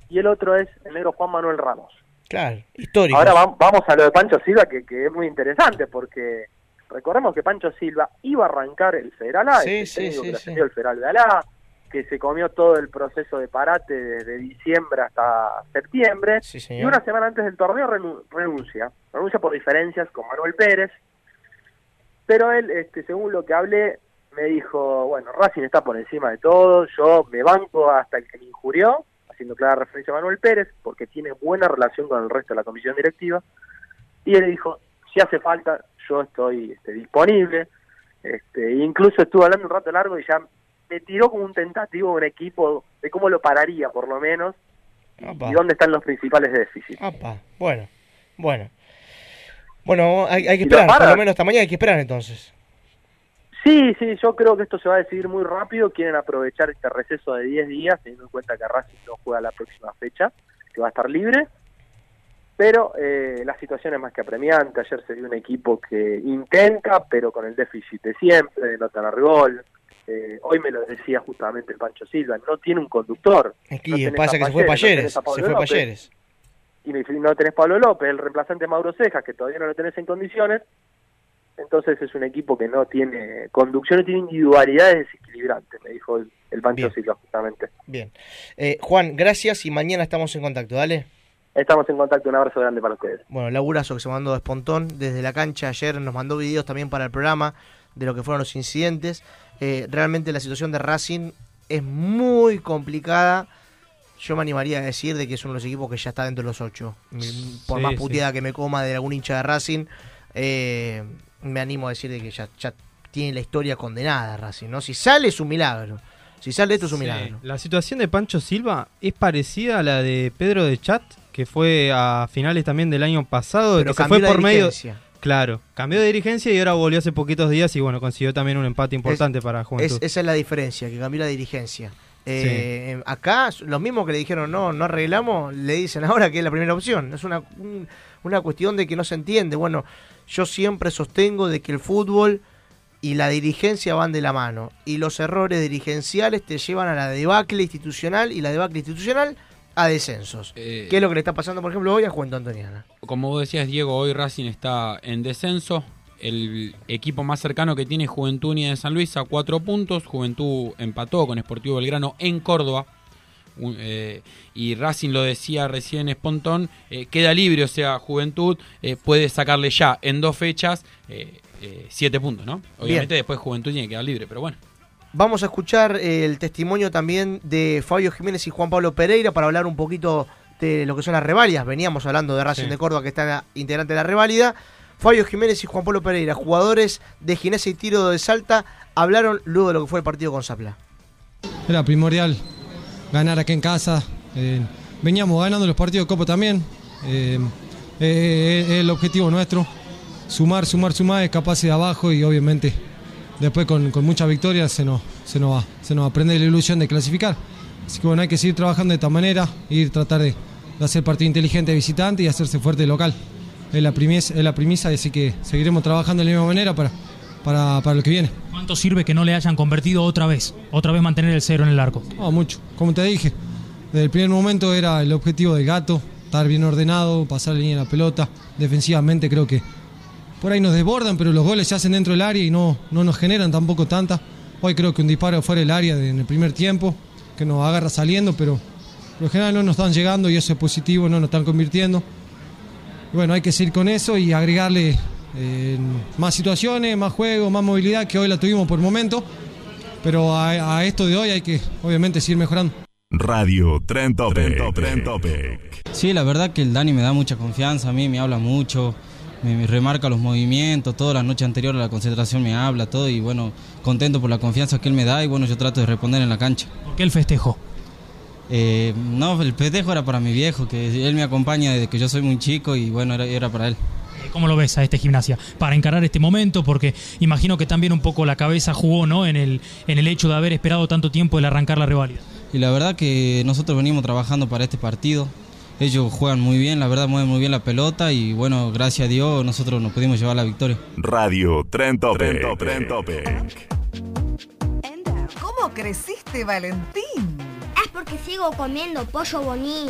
y el otro es el negro Juan Manuel Ramos. Claro, histórico. Ahora vam- vamos a lo de Pancho Silva, que, que es muy interesante, porque recordemos que Pancho Silva iba a arrancar el Federal A, Sí, el sí, que el Federal de Alá, que se comió todo el proceso de parate desde diciembre hasta septiembre, y una semana antes del torneo renu- renuncia, renuncia por diferencias con Manuel Pérez, pero él, este, según lo que hablé, me dijo, bueno, Racing está por encima de todo, yo me banco hasta el que me injurió, haciendo clara referencia a Manuel Pérez, porque tiene buena relación con el resto de la comisión directiva, y él dijo, si hace falta, yo estoy este, disponible, este, incluso estuve hablando un rato largo y ya me tiró como un tentativo un equipo de cómo lo pararía por lo menos, y dónde están los principales déficits. Apa, bueno, bueno. Bueno, hay, hay que ¿Y lo esperar, por lo menos esta mañana hay que esperar entonces. Sí, sí, yo creo que esto se va a decidir muy rápido. Quieren aprovechar este receso de 10 días, teniendo en cuenta que Racing no juega la próxima fecha, que va a estar libre. Pero eh, la situación es más que apremiante. Ayer se vio un equipo que intenta, pero con el déficit de siempre, de no tener gol. Eh, hoy me lo decía justamente el Pancho Silva, no tiene un conductor. Es que No pasa a que se fue Payeres, no a se fue López, Payeres. y me- no tenés Pablo López, el reemplazante Mauro Cejas, que todavía no lo tenés en condiciones. Entonces es un equipo que no tiene conducción, no tiene individualidades desequilibrantes, me dijo el, el Pancho Bien. Silva justamente. Bien. Eh, Juan, gracias y mañana estamos en contacto, dale. Estamos en contacto, un abrazo grande para ustedes. Bueno, laburazo que se mandó de Espontón desde la cancha ayer, nos mandó videos también para el programa de lo que fueron los incidentes. Eh, realmente la situación de Racing es muy complicada. Yo me animaría a decir de que es uno de los equipos que ya está dentro de los ocho. Por Sí, más sí. puteada que me coma de algún hincha de Racing, eh, me animo a decir de que ya, ya tiene la historia condenada Racing, ¿no? Si sale es un milagro. Si sale esto es un Sí, milagro. La situación de Pancho Silva es parecida a la de Pedro de Chat, que fue a finales también del año pasado, Pero que se cambió fue la por medio. dirigencia. Claro, cambió de dirigencia y ahora volvió hace poquitos días y bueno, consiguió también un empate importante para Juventud. Es- esa es la diferencia, que cambió la dirigencia. Eh, eh, Acá, los mismos que le dijeron no, no arreglamos, le dicen ahora que es la primera opción. Es una, un- una cuestión de que no se entiende. Bueno, yo siempre sostengo de que el fútbol y la dirigencia van de la mano. Y los errores dirigenciales te llevan a la debacle institucional y la debacle institucional a descensos. Eh, ¿Qué es lo que le está pasando, por ejemplo, hoy a Juventud Antoniana? Como vos decías, Diego, hoy Racing está en descenso. El equipo más cercano que tiene Juventud Unida de San Luis a cuatro puntos. Juventud empató con Sportivo Belgrano en Córdoba. Un- eh, y Racing lo decía recién Espontón, eh, queda libre, o sea, Juventud eh, puede sacarle ya en dos fechas eh, eh, siete puntos, ¿no? Obviamente después Juventud tiene que quedar libre, pero bueno. Vamos a escuchar el testimonio también de Fabio Jiménez y Juan Pablo Pereira para hablar un poquito de lo que son las revalidas. Veníamos hablando de Racing Sí. de Córdoba, que está integrante de la reválida. Fabio Jiménez y Juan Pablo Pereira, jugadores de Ginesa y Tiro de Salta, hablaron luego de lo que fue el partido con Zapla. Era primordial ganar aquí en casa. eh, veníamos ganando los partidos de Copa también. eh, eh, es el objetivo nuestro. Sumar, sumar, sumar, escaparse de abajo y obviamente después con, con muchas victorias se nos, se, nos va, se nos va a prender la ilusión de clasificar. Así que bueno, hay que seguir trabajando de esta manera, ir tratar de, de hacer partido inteligente visitante y hacerse fuerte local. Es la premisa, es la premisa así que seguiremos trabajando de la misma manera para, para, para lo que viene. ¿Cuánto sirve que no le hayan convertido otra vez? Otra vez mantener el cero en el arco. No, mucho. Como te dije, desde el primer momento era el objetivo del gato, estar bien ordenado, pasar la línea de la pelota. Defensivamente creo que por ahí nos desbordan, pero los goles se hacen dentro del área y no, no nos generan tampoco tanta. Hoy creo que un disparo fuera del área de- en el primer tiempo, que nos agarra saliendo, pero por lo general no nos están llegando y eso es positivo, no nos están convirtiendo. Y bueno, hay que seguir con eso y agregarle eh, más situaciones, más juego, más movilidad, que hoy la tuvimos por momento. Pero a, a esto de hoy hay que obviamente seguir mejorando. Radio Tren Topic. Tren Topic. Sí, la verdad que el Dani me da mucha confianza, a mí me habla mucho, me, me remarca los movimientos, toda la noche anterior a la concentración me habla, todo y bueno, contento por la confianza que él me da y bueno, yo trato de responder en la cancha. ¿Por qué el festejo? Eh, no, el festejo era para mi viejo, que él me acompaña desde que yo soy muy chico y bueno, era, era para él. ¿Cómo lo ves a este gimnasia? Para encarar este momento, porque imagino que también un poco la cabeza jugó ¿no? en, el, en el hecho de haber esperado tanto tiempo el arrancar la reválida. Y la verdad que nosotros venimos trabajando para este partido. Ellos juegan muy bien, la verdad mueven muy bien la pelota y bueno, gracias a Dios nosotros nos pudimos llevar la victoria. Radio Tren Topic. Tren Topic. ¿Cómo creciste, Valentín? Es porque sigo comiendo pollo bonín.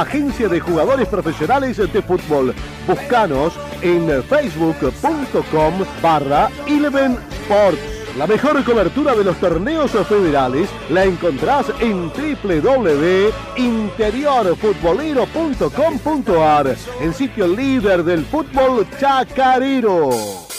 agencia de jugadores profesionales de fútbol. Búscanos en facebook.com barra Eleven Sports. La mejor cobertura de los torneos federales la encontrás en www.interiorfutbolero.com.ar, el sitio líder del fútbol chacarero.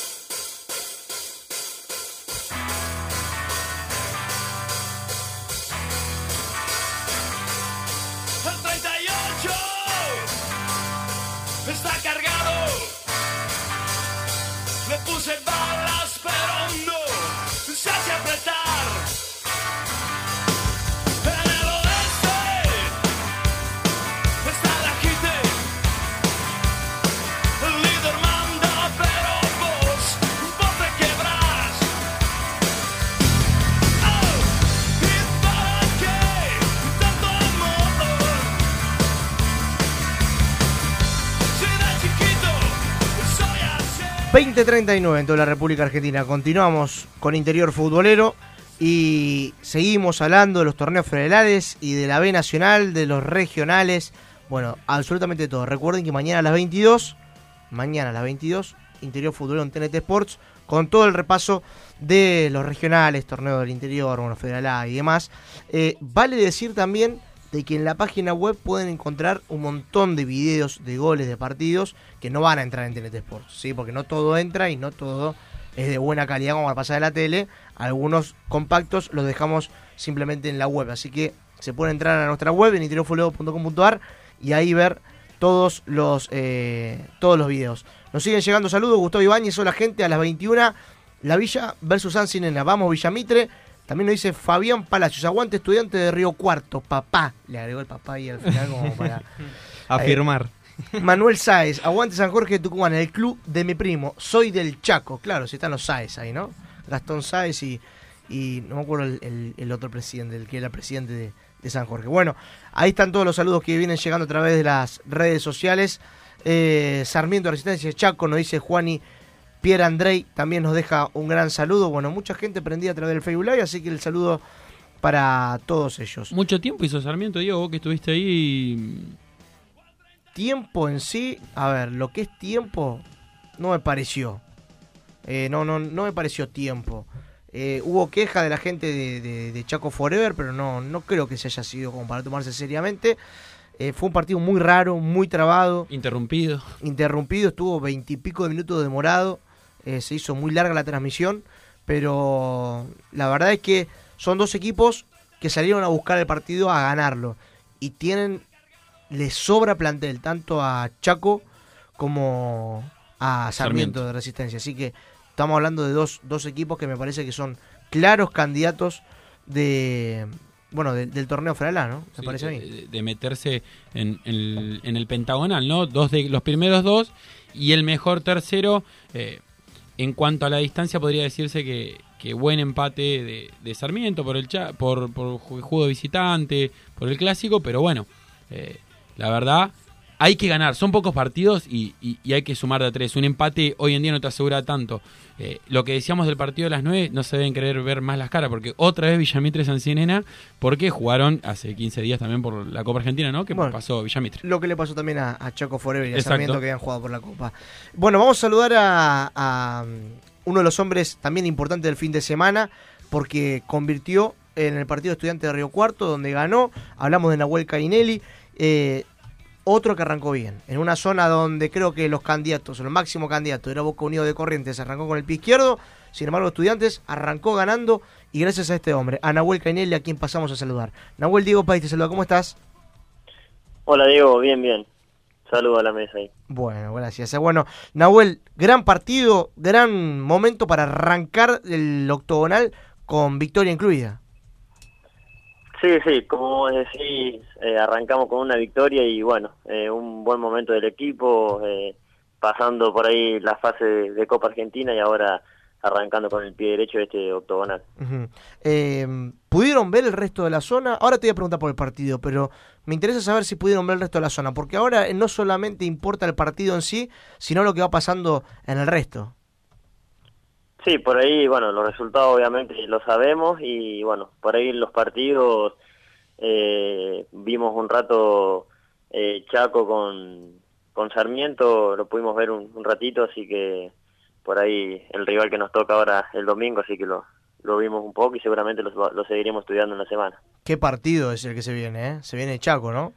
2039 en toda la República Argentina. Continuamos con Interior Futbolero y seguimos hablando de los torneos federales y de la B Nacional, de los regionales. Bueno, absolutamente todo. Recuerden que mañana a las 22, mañana a las 22, Interior Futbolero en TNT Sports, con todo el repaso de los regionales, torneos del interior, bueno, Federal A y demás. Eh, vale decir también de que en la página web pueden encontrar un montón de videos de goles de partidos que no van a entrar en TNT Sports, ¿sí? porque no todo entra y no todo es de buena calidad como para pasar de la tele. Algunos compactos los dejamos simplemente en la web, así que se puede entrar a nuestra web en interiorfuleo.com.ar y ahí ver todos los eh, todos los videos. Nos siguen llegando saludos, Gustavo Ibáñez, hola gente, a las 21, La Villa versus San Sinena, vamos Villamitre. También nos dice Fabián Palacios, aguante estudiante de Río Cuarto, papá. Le agregó el papá ahí al final como para... Afirmar. Eh, Manuel Sáez, aguante San Jorge de Tucumán, el club de mi primo, soy del Chaco. Claro, si están los Sáez ahí, ¿no? Gastón Sáez y, y no me acuerdo el, el- el otro presidente, el que era presidente de, de San Jorge. Bueno, ahí están todos los saludos que vienen llegando a través de las redes sociales. Eh, Sarmiento Resistencia Chaco, nos dice Juani Pierre Andrei, también nos deja un gran saludo. Bueno, mucha gente prendida a través del Facebook Live, así que el saludo para todos ellos. Mucho tiempo hizo Sarmiento, Diego, vos que estuviste ahí. Tiempo en sí, a ver, lo que es tiempo, no me pareció. Eh, no, no, no me pareció tiempo. Eh, hubo queja de la gente de, de- de Chaco Forever, pero no, no creo que se haya sido como para tomarse seriamente. Eh, fue un partido muy raro, muy trabado. Interrumpido. Interrumpido, estuvo veintipico de minutos demorado. Eh, se hizo muy larga la transmisión, pero la verdad es que son dos equipos que salieron a buscar el partido a ganarlo. Y tienen, les sobra plantel, tanto a Chaco como a Sarmiento, Sarmiento. de Resistencia. Así que estamos hablando de dos, dos equipos que me parece que son claros candidatos de bueno de- del torneo federal, ¿no? Me Sí, parece a mí. de, de meterse en, en el, en el pentagonal, ¿no? Dos de los primeros dos y el mejor tercero. eh, en cuanto a la distancia, podría decirse que, buen empate de, Sarmiento por el cha- por, por ju- juego visitante, por el clásico, pero bueno, eh, la verdad, hay que ganar. Son pocos partidos y, y- y hay que sumar de a tres. Un empate hoy en día no te asegura tanto. Eh, lo que decíamos del partido de las 9, no se deben querer ver más las caras, porque otra vez Villamitre Sancinena, porque jugaron hace 15 días también por la Copa Argentina, ¿no? Que Bueno, pasó Villamitre. Lo que le pasó también a, a Chaco Forever y a. Sarmiento que habían jugado por la Copa. Bueno, vamos a saludar a, a, um, uno de los hombres también importantes del fin de semana, porque convirtió en el partido estudiante de Río Cuarto, donde ganó. Hablamos de Nahuel Carinelli. eh, otro que arrancó bien, en una zona donde creo que los candidatos, el máximo candidato era Boca Unido de Corrientes, arrancó con el pie izquierdo, sin embargo Estudiantes arrancó ganando y gracias a este hombre, a Nahuel Cainelli, a quien pasamos a saludar. Nahuel Diego País te saluda, ¿cómo estás? Hola Diego, bien, bien. Saludo a la mesa ahí. Bueno, gracias. Eh, Bueno, Nahuel, gran partido, gran momento para arrancar el octogonal con victoria incluida. Sí, sí, como vos decís, eh, arrancamos con una victoria y bueno, eh, un buen momento del equipo, eh, pasando por ahí la fase de, Copa Argentina y ahora arrancando con el pie derecho de este octogonal. ¿Pudieron ver el resto de la zona? Ahora te voy a preguntar por el partido, pero me interesa saber si pudieron ver el resto de la zona, porque ahora no solamente importa el partido en sí, sino lo que va pasando en el resto. Sí, por ahí, bueno, los resultados obviamente lo sabemos y bueno, por ahí los partidos eh, vimos un rato eh, Chaco con, con Sarmiento, lo pudimos ver un, un ratito, así que por ahí el rival que nos toca ahora el domingo, así que lo, lo vimos un poco y seguramente lo, lo seguiremos estudiando en la semana. ¿Qué partido es el que se viene? Eh? Se viene Chaco, ¿no?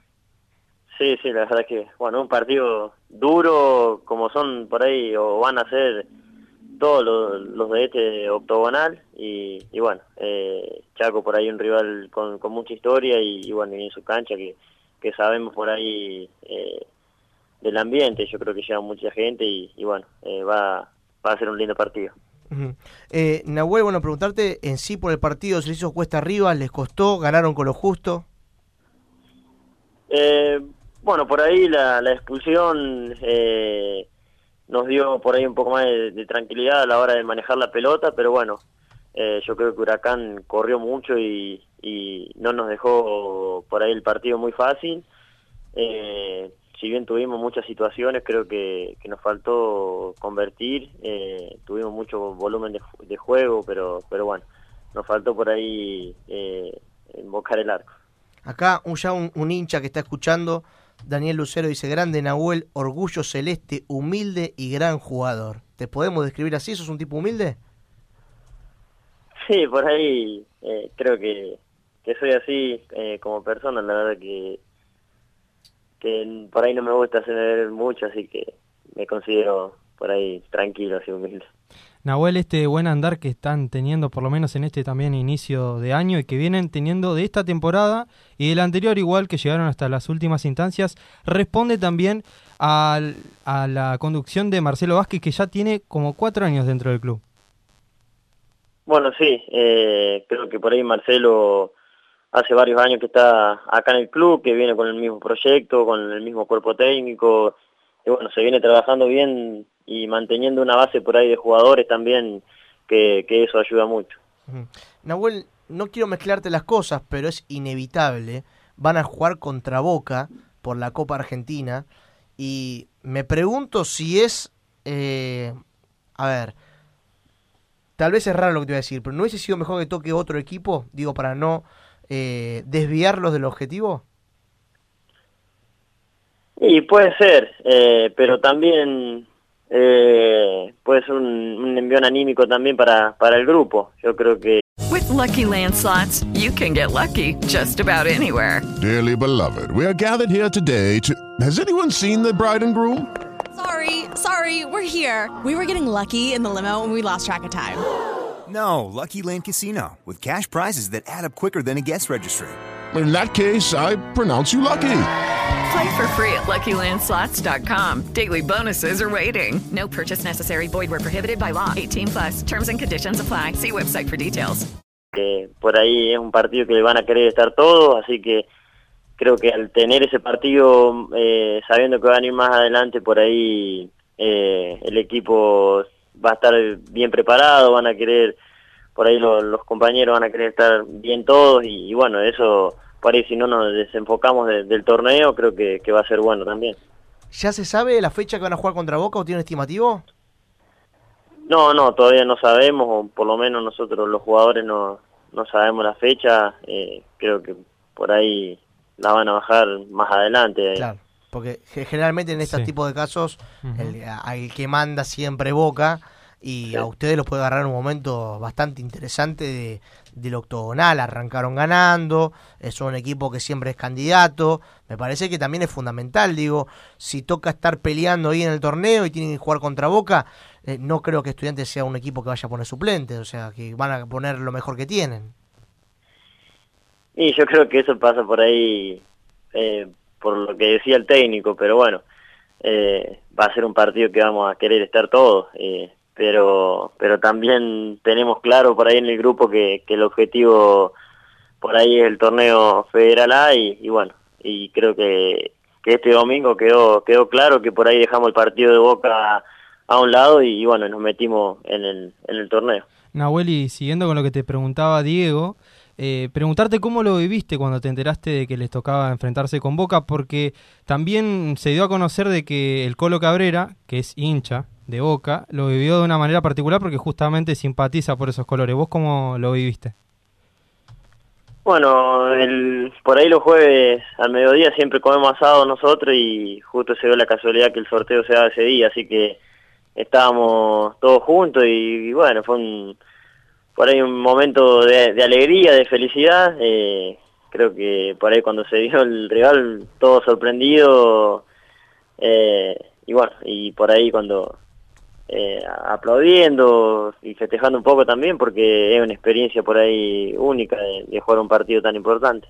Sí, sí, la verdad es que, bueno, un partido duro como son por ahí o van a ser todos los, los de este octogonal y, y bueno, eh, Chaco por ahí un rival con, con mucha historia y, y bueno, y en su cancha que, que sabemos por ahí eh, del ambiente. Yo creo que lleva mucha gente y, y bueno, eh, va, va a ser un lindo partido. Ujú. Eh, Nahuel, bueno, preguntarte en sí por el partido, ¿se les hizo cuesta arriba? ¿Les costó? ¿Ganaron con lo justo? Eh, bueno, por ahí la, la expulsión eh, nos dio por ahí un poco más de, de tranquilidad a la hora de manejar la pelota, pero bueno, eh, yo creo que Huracán corrió mucho y, no nos dejó por ahí el partido muy fácil. Eh, si bien tuvimos muchas situaciones, creo que, que nos faltó convertir, eh, tuvimos mucho volumen de, ju- de juego, pero, pero bueno, nos faltó por ahí eh, invocar el arco. Acá un, ya un hincha que está escuchando, Daniel Lucero dice, grande Nahuel, orgullo celeste, humilde y gran jugador. ¿Te podemos describir así? ¿Sos un tipo humilde? Sí, por ahí eh, creo que, que soy así eh, como persona, la verdad que, que por ahí no me gusta hacer mucho, así que me considero por ahí tranquilo, así humilde. Nahuel, este buen andar que están teniendo, por lo menos en este también inicio de año, y que vienen teniendo de esta temporada y del anterior igual, que llegaron hasta las últimas instancias, responde también al- a la conducción de Marcelo Vázquez, que ya tiene como cuatro años dentro del club. Bueno, sí, eh, creo que por ahí Marcelo hace varios años que está acá en el club, que viene con el mismo proyecto, con el mismo cuerpo técnico, y bueno, se viene trabajando bien y manteniendo una base por ahí de jugadores también, que, que eso ayuda mucho. Nahuel, no quiero mezclarte las cosas, pero es inevitable. Van a jugar contra Boca por la Copa Argentina. Y me pregunto si es... eh, a ver, tal vez es raro lo que te voy a decir, pero ¿no hubiese sido mejor que toque otro equipo? Digo, para no eh, desviarlos del objetivo. Y puede ser, eh, pero también eh, puede ser un, un envión anímico también para, para el grupo. Yo creo que With Lucky Land slots, you can get lucky just about anywhere. Dearly beloved, we are gathered here today to. Has anyone seen the bride and groom? Sorry, sorry, we're here. We were getting lucky in the limo and we lost track of time. No, Lucky Land Casino, with cash prizes that add up quicker than a guest registry. In that case, I pronounce you lucky. Play for free at LuckyLandSlots.com. Daily bonuses are waiting. No purchase necessary. Void were prohibited by law. 18 plus. Terms and conditions apply. See website for details. que por ahí es un partido que van a querer estar todos, así que creo que al tener ese partido, eh, sabiendo que van a ir más adelante, por ahí eh, el equipo va a estar bien preparado, van a querer, por ahí lo- los compañeros van a querer estar bien todos y, y bueno, eso por ahí si no nos desenfocamos de- del torneo, creo que, que va a ser bueno también. ¿Ya se sabe la fecha que van a jugar contra Boca o tiene un estimativo? No, no, todavía no sabemos, o por lo menos nosotros los jugadores no, no sabemos la fecha, eh, creo que por ahí la van a bajar más adelante. Claro, porque ge- generalmente en estos Sí. tipos de casos el, al que manda siempre Boca y a ustedes los puede agarrar un momento bastante interesante de, del octogonal, arrancaron ganando, eh, son un equipo que siempre es candidato, me parece que también es fundamental, digo, si toca estar peleando ahí en el torneo y tienen que jugar contra Boca, eh, no creo que Estudiantes sea un equipo que vaya a poner suplentes, o sea, que van a poner lo mejor que tienen. Y yo creo que eso pasa por ahí, eh, por lo que decía el técnico, pero bueno, eh, va a ser un partido que vamos a querer estar todos, eh, pero pero también tenemos claro por ahí en el grupo que, el objetivo por ahí es el torneo federal A y, y bueno, y creo que, que este domingo quedó quedó claro que por ahí dejamos el partido de Boca a un lado y, y bueno, nos metimos en el, en el torneo. Nahuel, y siguiendo con lo que te preguntaba Diego, eh, preguntarte cómo lo viviste cuando te enteraste de que les tocaba enfrentarse con Boca, porque también se dio a conocer de que el Colo Cabrera, que es hincha de Boca, lo vivió de una manera particular porque justamente simpatiza por esos colores. ¿Vos cómo lo viviste? Bueno, el, por ahí los jueves al mediodía siempre comemos asado nosotros y justo se dio la casualidad que el sorteo se daba ese día, así que estábamos todos juntos y, bueno, fue un, por ahí un momento de, de alegría, de felicidad. eh, creo que por ahí cuando se dio el regalo, todo sorprendido eh, y bueno, y por ahí cuando eh, aplaudiendo y festejando un poco también porque es una experiencia por ahí única de, jugar un partido tan importante.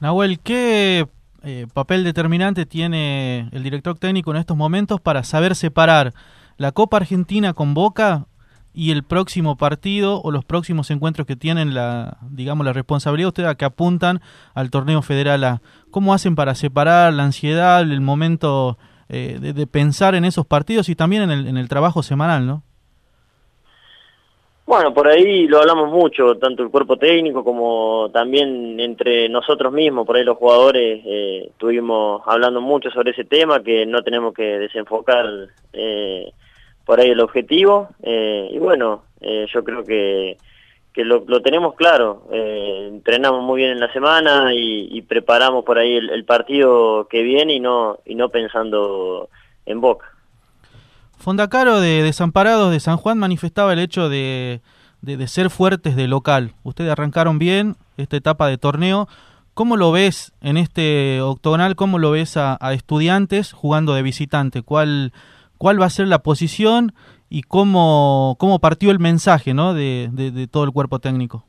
Nahuel, ¿qué eh, papel determinante tiene el director técnico en estos momentos para saber separar la Copa Argentina con Boca y el próximo partido o los próximos encuentros que tienen la, digamos, la responsabilidad ustedes que apuntan al torneo federal A. ¿Cómo hacen para separar la ansiedad, el momento eh, de, de pensar en esos partidos y también en el, en el trabajo semanal, no? Bueno, por ahí lo hablamos mucho, tanto el cuerpo técnico como también entre nosotros mismos, por ahí los jugadores eh, estuvimos hablando mucho sobre ese tema, que no tenemos que desenfocar eh, por ahí el objetivo, eh, y bueno, eh, yo creo que, que lo, tenemos claro, eh, entrenamos muy bien en la semana y, preparamos por ahí el, partido que viene y no, y no pensando en Boca. Fondacaro de Desamparados de San Juan manifestaba el hecho de, de, de ser fuertes de local. Ustedes arrancaron bien esta etapa de torneo. ¿Cómo lo ves en este octogonal? ¿Cómo lo ves a, a estudiantes jugando de visitante? ¿Cuál, ¿Cuál va a ser la posición y cómo, cómo partió el mensaje ¿no? de, de, todo el cuerpo técnico?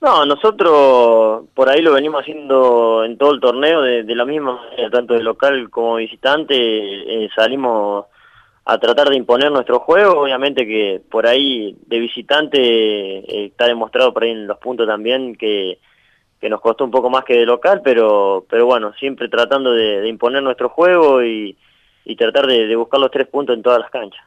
No, nosotros por ahí lo venimos haciendo en todo el torneo de, de la misma manera, tanto de local como visitante, eh, salimos a tratar de imponer nuestro juego, obviamente que por ahí de visitante eh, está demostrado por ahí en los puntos también que, que nos costó un poco más que de local, pero, pero bueno, siempre tratando de, de imponer nuestro juego y, y tratar de, buscar los tres puntos en todas las canchas.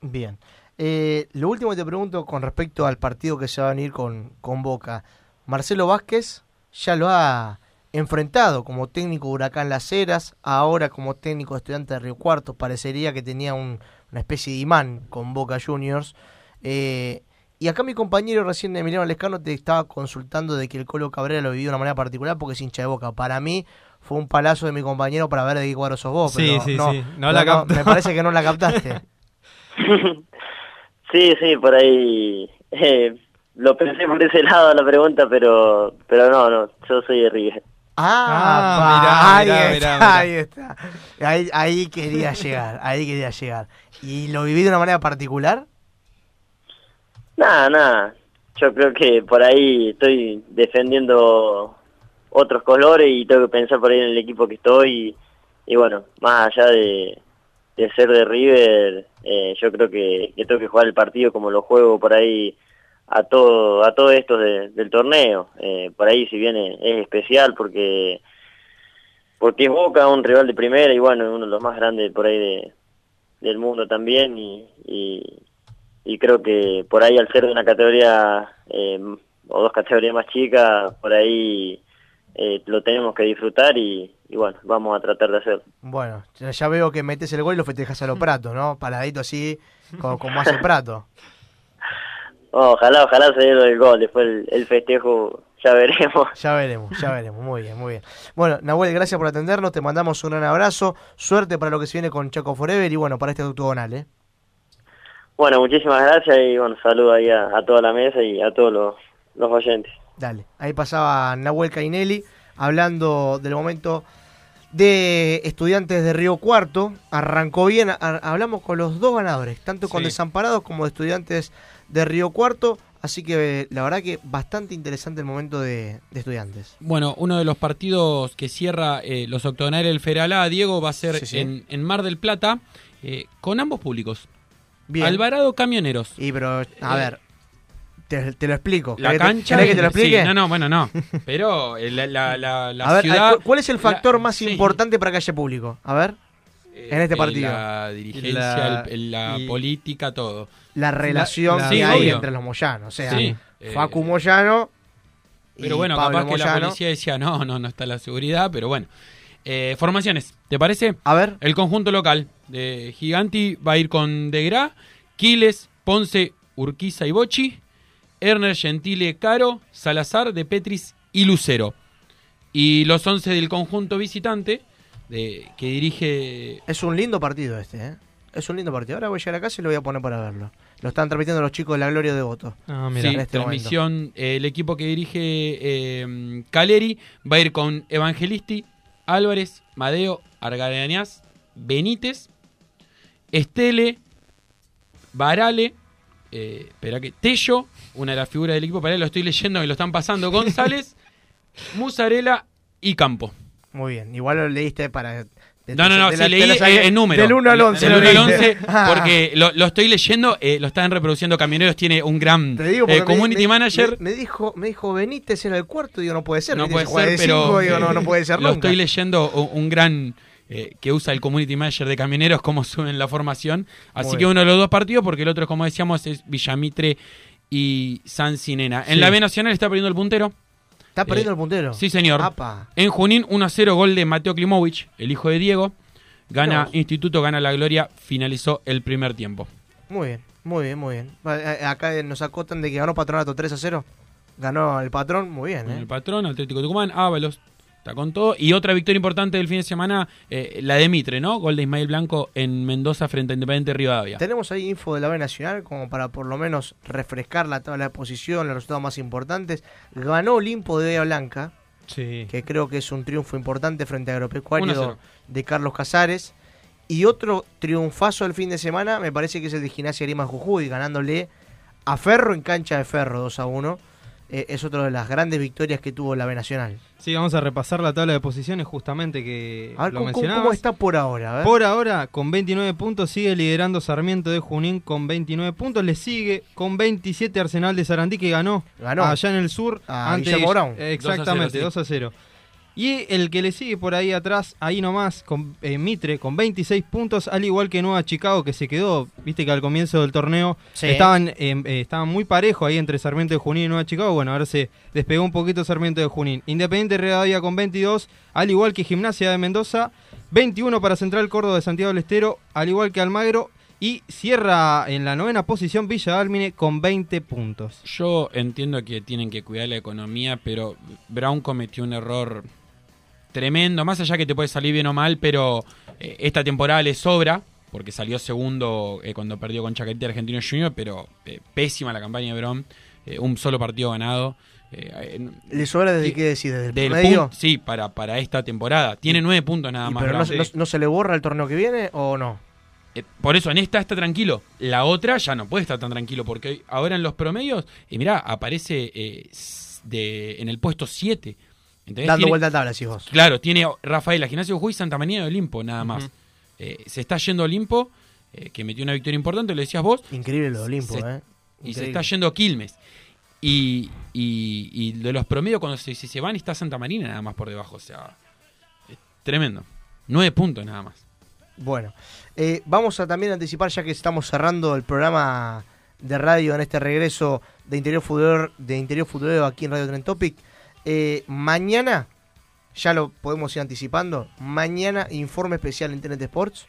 Bien. Eh, lo último que te pregunto con respecto al partido que se va a venir con, con Boca. Marcelo Vázquez ya lo ha enfrentado como técnico de Huracán Las Heras, ahora como técnico estudiante de Río Cuarto. Parecería que tenía un- una especie de imán con Boca Juniors. Eh, y acá mi compañero recién Emiliano Lescano te estaba consultando de que el Colo Cabrera lo vivió de una manera particular porque es hincha de Boca. Para mí fue un palazo de mi compañero para ver de qué cuadro sos vos. Sí, pero sí, no, sí. No pero la captó. Me parece que no la captaste. Sí, sí, por ahí eh, lo pensé por ese lado la pregunta, pero pero no, no, yo soy de River. Ah, Ah, ahí, mirá, está, mirá. ahí está. Ahí, ahí quería llegar, ahí quería llegar. ¿Y lo viví de una manera particular? Nada, nada, yo creo que por ahí estoy defendiendo otros colores y tengo que pensar por ahí en el equipo que estoy y, y bueno, más allá de, de ser de River, eh, yo creo que, que tengo que jugar el partido como lo juego por ahí a todo a todo esto de- del torneo. Eh, por ahí si bien es, es especial porque porque es Boca, un rival de primera y bueno, uno de los más grandes por ahí de, del mundo también y, y, y creo que por ahí al ser de una categoría eh, o dos categorías más chicas, por ahí eh, lo tenemos que disfrutar y, y bueno, vamos a tratar de hacerlo. Bueno, ya- veo que metes el gol y lo festejas a lo Prato, ¿no? Paradito así, como, como hace Prato. Ojalá, ojalá se dé lo del gol, después el, el festejo ya veremos. Ya veremos, ya veremos. Muy bien, muy bien. Bueno, Nahuel, gracias por atendernos. Te mandamos un gran abrazo. Suerte para lo que se viene con Chaco Forever y bueno, para este octogonal, ¿eh? Bueno, muchísimas gracias y bueno, saludo ahí a, a toda la mesa y a todos los, los oyentes. Dale. Ahí pasaba Nahuel Cainelli hablando del momento de estudiantes de Río Cuarto. Arrancó bien, hablamos con los dos ganadores, tanto con. Desamparados como de estudiantes de Río Cuarto. Así que la verdad que bastante interesante el momento de, de estudiantes. Bueno, uno de los partidos que cierra eh, los octogonales del Federal A, Diego, va a ser Sí, sí. En, en Mar del Plata, eh, con ambos públicos. Bien. Alvarado Camioneros. Y pero, a Eh, ver, te, te lo explico. La ¿Querés que- cancha. querés que te lo sí, explique? no, no, bueno, no. Pero eh, la, la, la, la a ver, ciudad. ¿cu- ¿cuál es el factor la- más sí, importante para que haya público? A ver, en este eh, partido. La dirigencia, La- el- la y- política, todo. La relación la- que Sí, hay obvio. entre los Moyanos. O sea, Sí, eh, Facu Moyano y Pero bueno, Pablo capaz que la policía decía, no, no, no está la seguridad, pero bueno. Eh, formaciones, ¿te parece? A ver, El conjunto local de Giganti va a ir con Degra, Quiles, Ponce, Urquiza y Bochi, Erner, Gentile, Caro, Salazar, De Petris y Lucero. Y los 11 del conjunto visitante, de, que dirige... es un lindo partido este, ¿eh? Es un lindo partido. Ahora voy a llegar a casa y lo voy a poner para verlo. Lo están transmitiendo los chicos de la Gloria de Voto. Ah, mira. Sí, en este transmisión, eh, el equipo que dirige eh, Caleri va a ir con Evangelisti, Álvarez, Madeo, Argañaz, Benítez, Estele, Barale, eh, espera que Tello, una de las figuras del equipo, para ahí lo estoy leyendo, me lo están pasando, González, Musarela y Campo. Muy bien, igual lo leíste para... de- No, no, no, sí, la- leí de la eh, el número. Del 1 al 11. Del lo 1 al leíste. 11, porque lo, lo estoy leyendo, eh, lo están reproduciendo Camioneros, tiene un gran eh, community me- manager. Me, me dijo, me dijo Benítez era el cuarto, digo, no puede ser. no puede ser, pero cinco, digo, no, no puede ser lo nunca. estoy leyendo un, un gran eh, que usa el community manager de Camioneros cómo suben la formación. Así Muy que uno de los dos partidos, porque el otro, como decíamos, es Villamitre y San Sinena. En la B Nacional está perdiendo el puntero. Está perdiendo Eh, el puntero. Sí, señor. Apa. En Junín, 1 a 0, gol de Mateo Klimovich, el hijo de Diego. Gana. Instituto, gana la gloria, finalizó el primer tiempo. Muy bien, muy bien, muy bien. Eh, Acá nos acotan de que ganó Patronato 3 a 0. Ganó el patrón, muy bien, ¿eh? el patrón, Atlético Tucumán, Ábalos, está con todo. Y otra victoria importante del fin de semana, eh, la de Mitre, ¿no? Gol de Ismael Blanco en Mendoza frente a Independiente Rivadavia. Tenemos ahí info de la B Nacional como para por lo menos refrescar la tabla de posición, los resultados más importantes. Ganó Olimpo de Bahía Blanca, Sí. que creo que es un triunfo importante frente a 1 a Agropecuario 0. de Carlos Casares. Y otro triunfazo del fin de semana me parece que es el de Gimnasia Lima Jujuy, ganándole a Ferro en cancha de Ferro 2 a 1. Eh, es otra de las grandes victorias que tuvo la B Nacional. Sí, vamos a repasar la tabla de posiciones justamente que A ver, lo ¿cómo, cómo- mencionabas. cómo está por ahora? A ver. Por ahora, con 29 puntos, sigue liderando Sarmiento de Junín con 29 puntos. Le sigue con 27 Arsenal de Sarandí, que ganó, Ganó. allá en el sur. A ante Guillermo Brown. Exactamente, 2 a 0. Y el que le sigue por ahí atrás, ahí nomás, con eh, Mitre, con 26 puntos, al igual que Nueva Chicago, que se quedó, viste que al comienzo del torneo Sí. estaban, eh, eh, estaban muy parejos ahí entre Sarmiento de Junín y Nueva Chicago. Bueno, ahora se despegó un poquito Sarmiento de Junín. Independiente Rivadavia con 22, al igual que Gimnasia de Mendoza. 21 para Central Córdoba de Santiago del Estero, al igual que Almagro. Y cierra en la novena posición Villa Dálmine con 20 puntos. Yo entiendo que tienen que cuidar la economía, pero Brown cometió un error tremendo, más allá que te puede salir bien o mal, pero eh, esta temporada le sobra, porque salió segundo eh, cuando perdió con Chacarita Argentino Junior, pero eh, pésima la campaña de eh, un solo partido ganado. ¿Le sobra desde qué decir? ¿Desde el del promedio? sí, para, para esta temporada. Tiene nueve puntos nada ¿Y más. ¿Pero no, no- no se le borra el torneo que viene o no? Por eso en esta está tranquilo. La otra ya no puede estar tan tranquilo porque ahora en los promedios, y mirá, aparece eh, de, en el puesto 7. Dando vuelta a tabla, decís vos. Claro, tiene Rafaela, Gimnasio Jujuy, Santa María y Olimpo, nada más. Eh, se está yendo Olimpo, eh, que metió una victoria importante, lo decías vos. Increíble lo de Olimpo, Se- ¿eh? Y se está yendo Quilmes. Y, y, y de los promedios, cuando se, si se van, está Santa Marina nada más por debajo. O sea, es tremendo. Nueve puntos nada más. Bueno, eh, vamos a también anticipar, ya que estamos cerrando el programa de radio en este regreso de Interior Futbolero, de Interior Futbolero aquí en Radio Tren Topic. Eh, mañana, ya lo podemos ir anticipando, mañana informe especial en TNT Sports,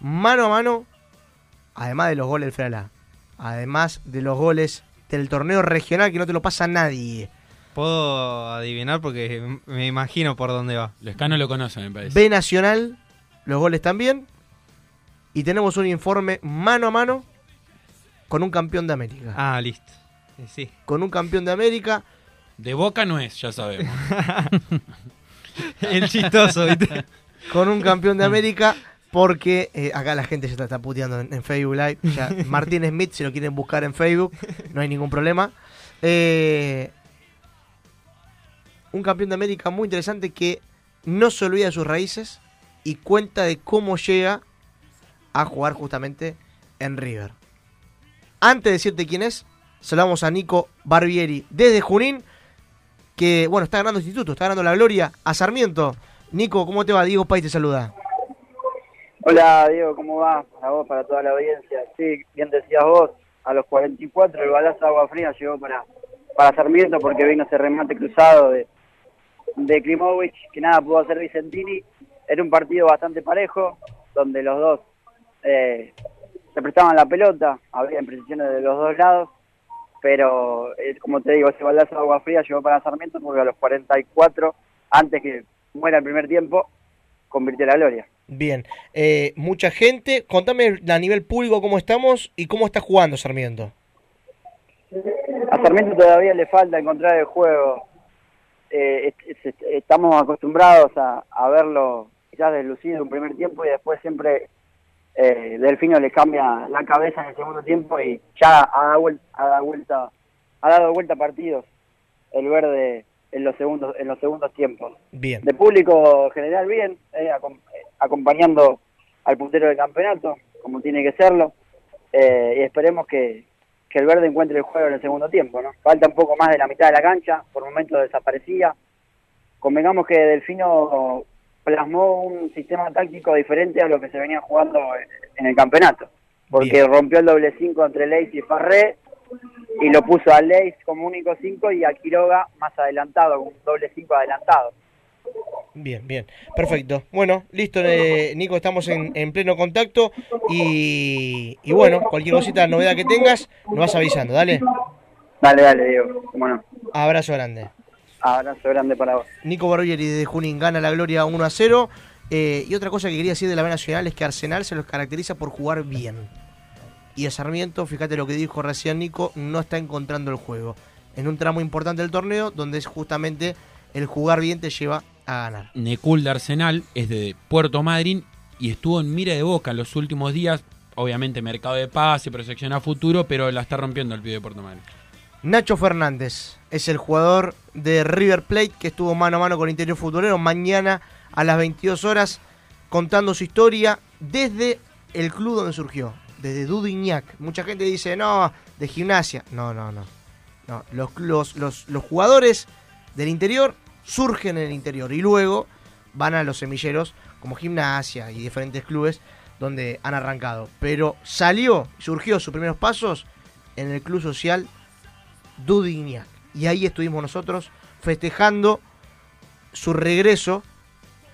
mano a mano, además de los goles del Frala, además de los goles del torneo regional que no te lo pasa nadie. Puedo adivinar porque me imagino por dónde va. Lescano lo conoce, me parece. B Nacional, los goles también. Y tenemos un informe mano a mano con un campeón de América. Ah, listo. Sí. Con un campeón de América. De Boca no es, ya sabemos. El chistoso, ¿viste? Con un campeón de América. Porque eh, acá la gente se está, está puteando en, en Facebook Live. Ya, Martín Smith, si lo quieren buscar en Facebook, no hay ningún problema. Eh, un campeón de América muy interesante que no se olvida de sus raíces y cuenta de cómo llega a jugar justamente en River. Antes de decirte quién es, saludamos a Nico Barbieri desde Junín, que bueno, está ganando instituto, está ganando la gloria a Sarmiento. Nico, ¿cómo te va? Diego Pay te saluda. Hola Diego, ¿cómo va? Para vos, para toda la audiencia. Sí, bien decías vos, a los 44 el balazo de agua fría llegó para, para Sarmiento porque vino ese remate cruzado de, de Klimovic, que nada pudo hacer Vicentini. Era un partido bastante parejo, donde los dos eh, se prestaban la pelota, había imprecisiones de los dos lados, pero eh, como te digo, ese balazo de agua fría llegó para Sarmiento porque a los 44, antes que muera el primer tiempo, convirtió la gloria. Bien, eh, mucha gente. Contame a nivel público cómo estamos y cómo está jugando Sarmiento. A Sarmiento todavía le falta encontrar el juego. Eh, es- es- estamos acostumbrados a, a verlo quizás deslucido en un primer tiempo y después siempre eh, Delfino le cambia la cabeza en el segundo tiempo y ya ha dado vuelta, ha dado vuelta, ha dado vuelta partidos el verde en los segundos en los segundos tiempos. Bien. De público general bien, eh, acom- eh, acompañando al puntero del campeonato, como tiene que serlo, eh, y esperemos que, que el verde encuentre el juego en el segundo tiempo, ¿no? Falta un poco más de la mitad de la cancha, por momentos desaparecía. Convengamos que Delfino plasmó un sistema táctico diferente a lo que se venía jugando en el campeonato, porque Bien. rompió el doble cinco entre Leis y Farré, y lo puso a Leis como único 5 y a Quiroga más adelantado, un doble 5 adelantado. Bien, bien. Perfecto. Bueno, listo, eh, Nico, estamos en, en pleno contacto y, y bueno, cualquier cosita, novedad que tengas, nos vas avisando, dale. Dale, dale, Diego, cómo no. Abrazo grande. Abrazo grande para vos. Nico Barbieri de Junín gana la gloria 1 a 0. Eh, y otra cosa que quería decir de la B Nacional es que Arsenal se los caracteriza por jugar bien. Y el Sarmiento, fíjate lo que dijo recién Nico, no está encontrando el juego. En un tramo importante del torneo, donde es justamente el jugar bien te lleva a ganar. Necul de Arsenal es de Puerto Madryn y estuvo en mira de boca en los últimos días. Obviamente mercado de pase, proyección a futuro, pero la está rompiendo el pibe de Puerto Madryn. Nacho Fernández es el jugador de River Plate que estuvo mano a mano con Interior Futbolero mañana a las 22 horas contando su historia desde el club donde surgió, desde Dudignac. Mucha gente dice, no, de gimnasia. No, no, no. no los, los, los, los jugadores del interior surgen en el interior y luego van a los semilleros como gimnasia y diferentes clubes donde han arrancado. Pero salió, surgió sus primeros pasos en el club social Dudignac. Y ahí estuvimos nosotros festejando su regreso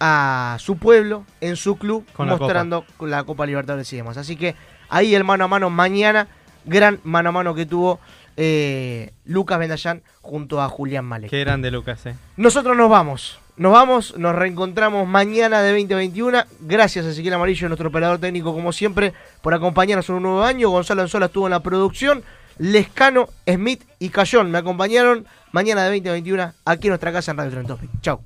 a su pueblo, en su club, Con la mostrando la Copa Libertadores y demás. Así que ahí el mano a mano mañana, gran mano a mano que tuvo eh, Lucas Bendayán junto a Julián Malek. Qué grande Lucas, eh. Nosotros nos vamos. Nos vamos, nos reencontramos mañana de 2021. Gracias a Ezequiel Amarillo, nuestro operador técnico, como siempre, por acompañarnos en un nuevo año. Gonzalo Anzola estuvo en la producción. Lescano, Smith y Cayón me acompañaron mañana de 2021 aquí en nuestra casa en Radio Tren. Chau.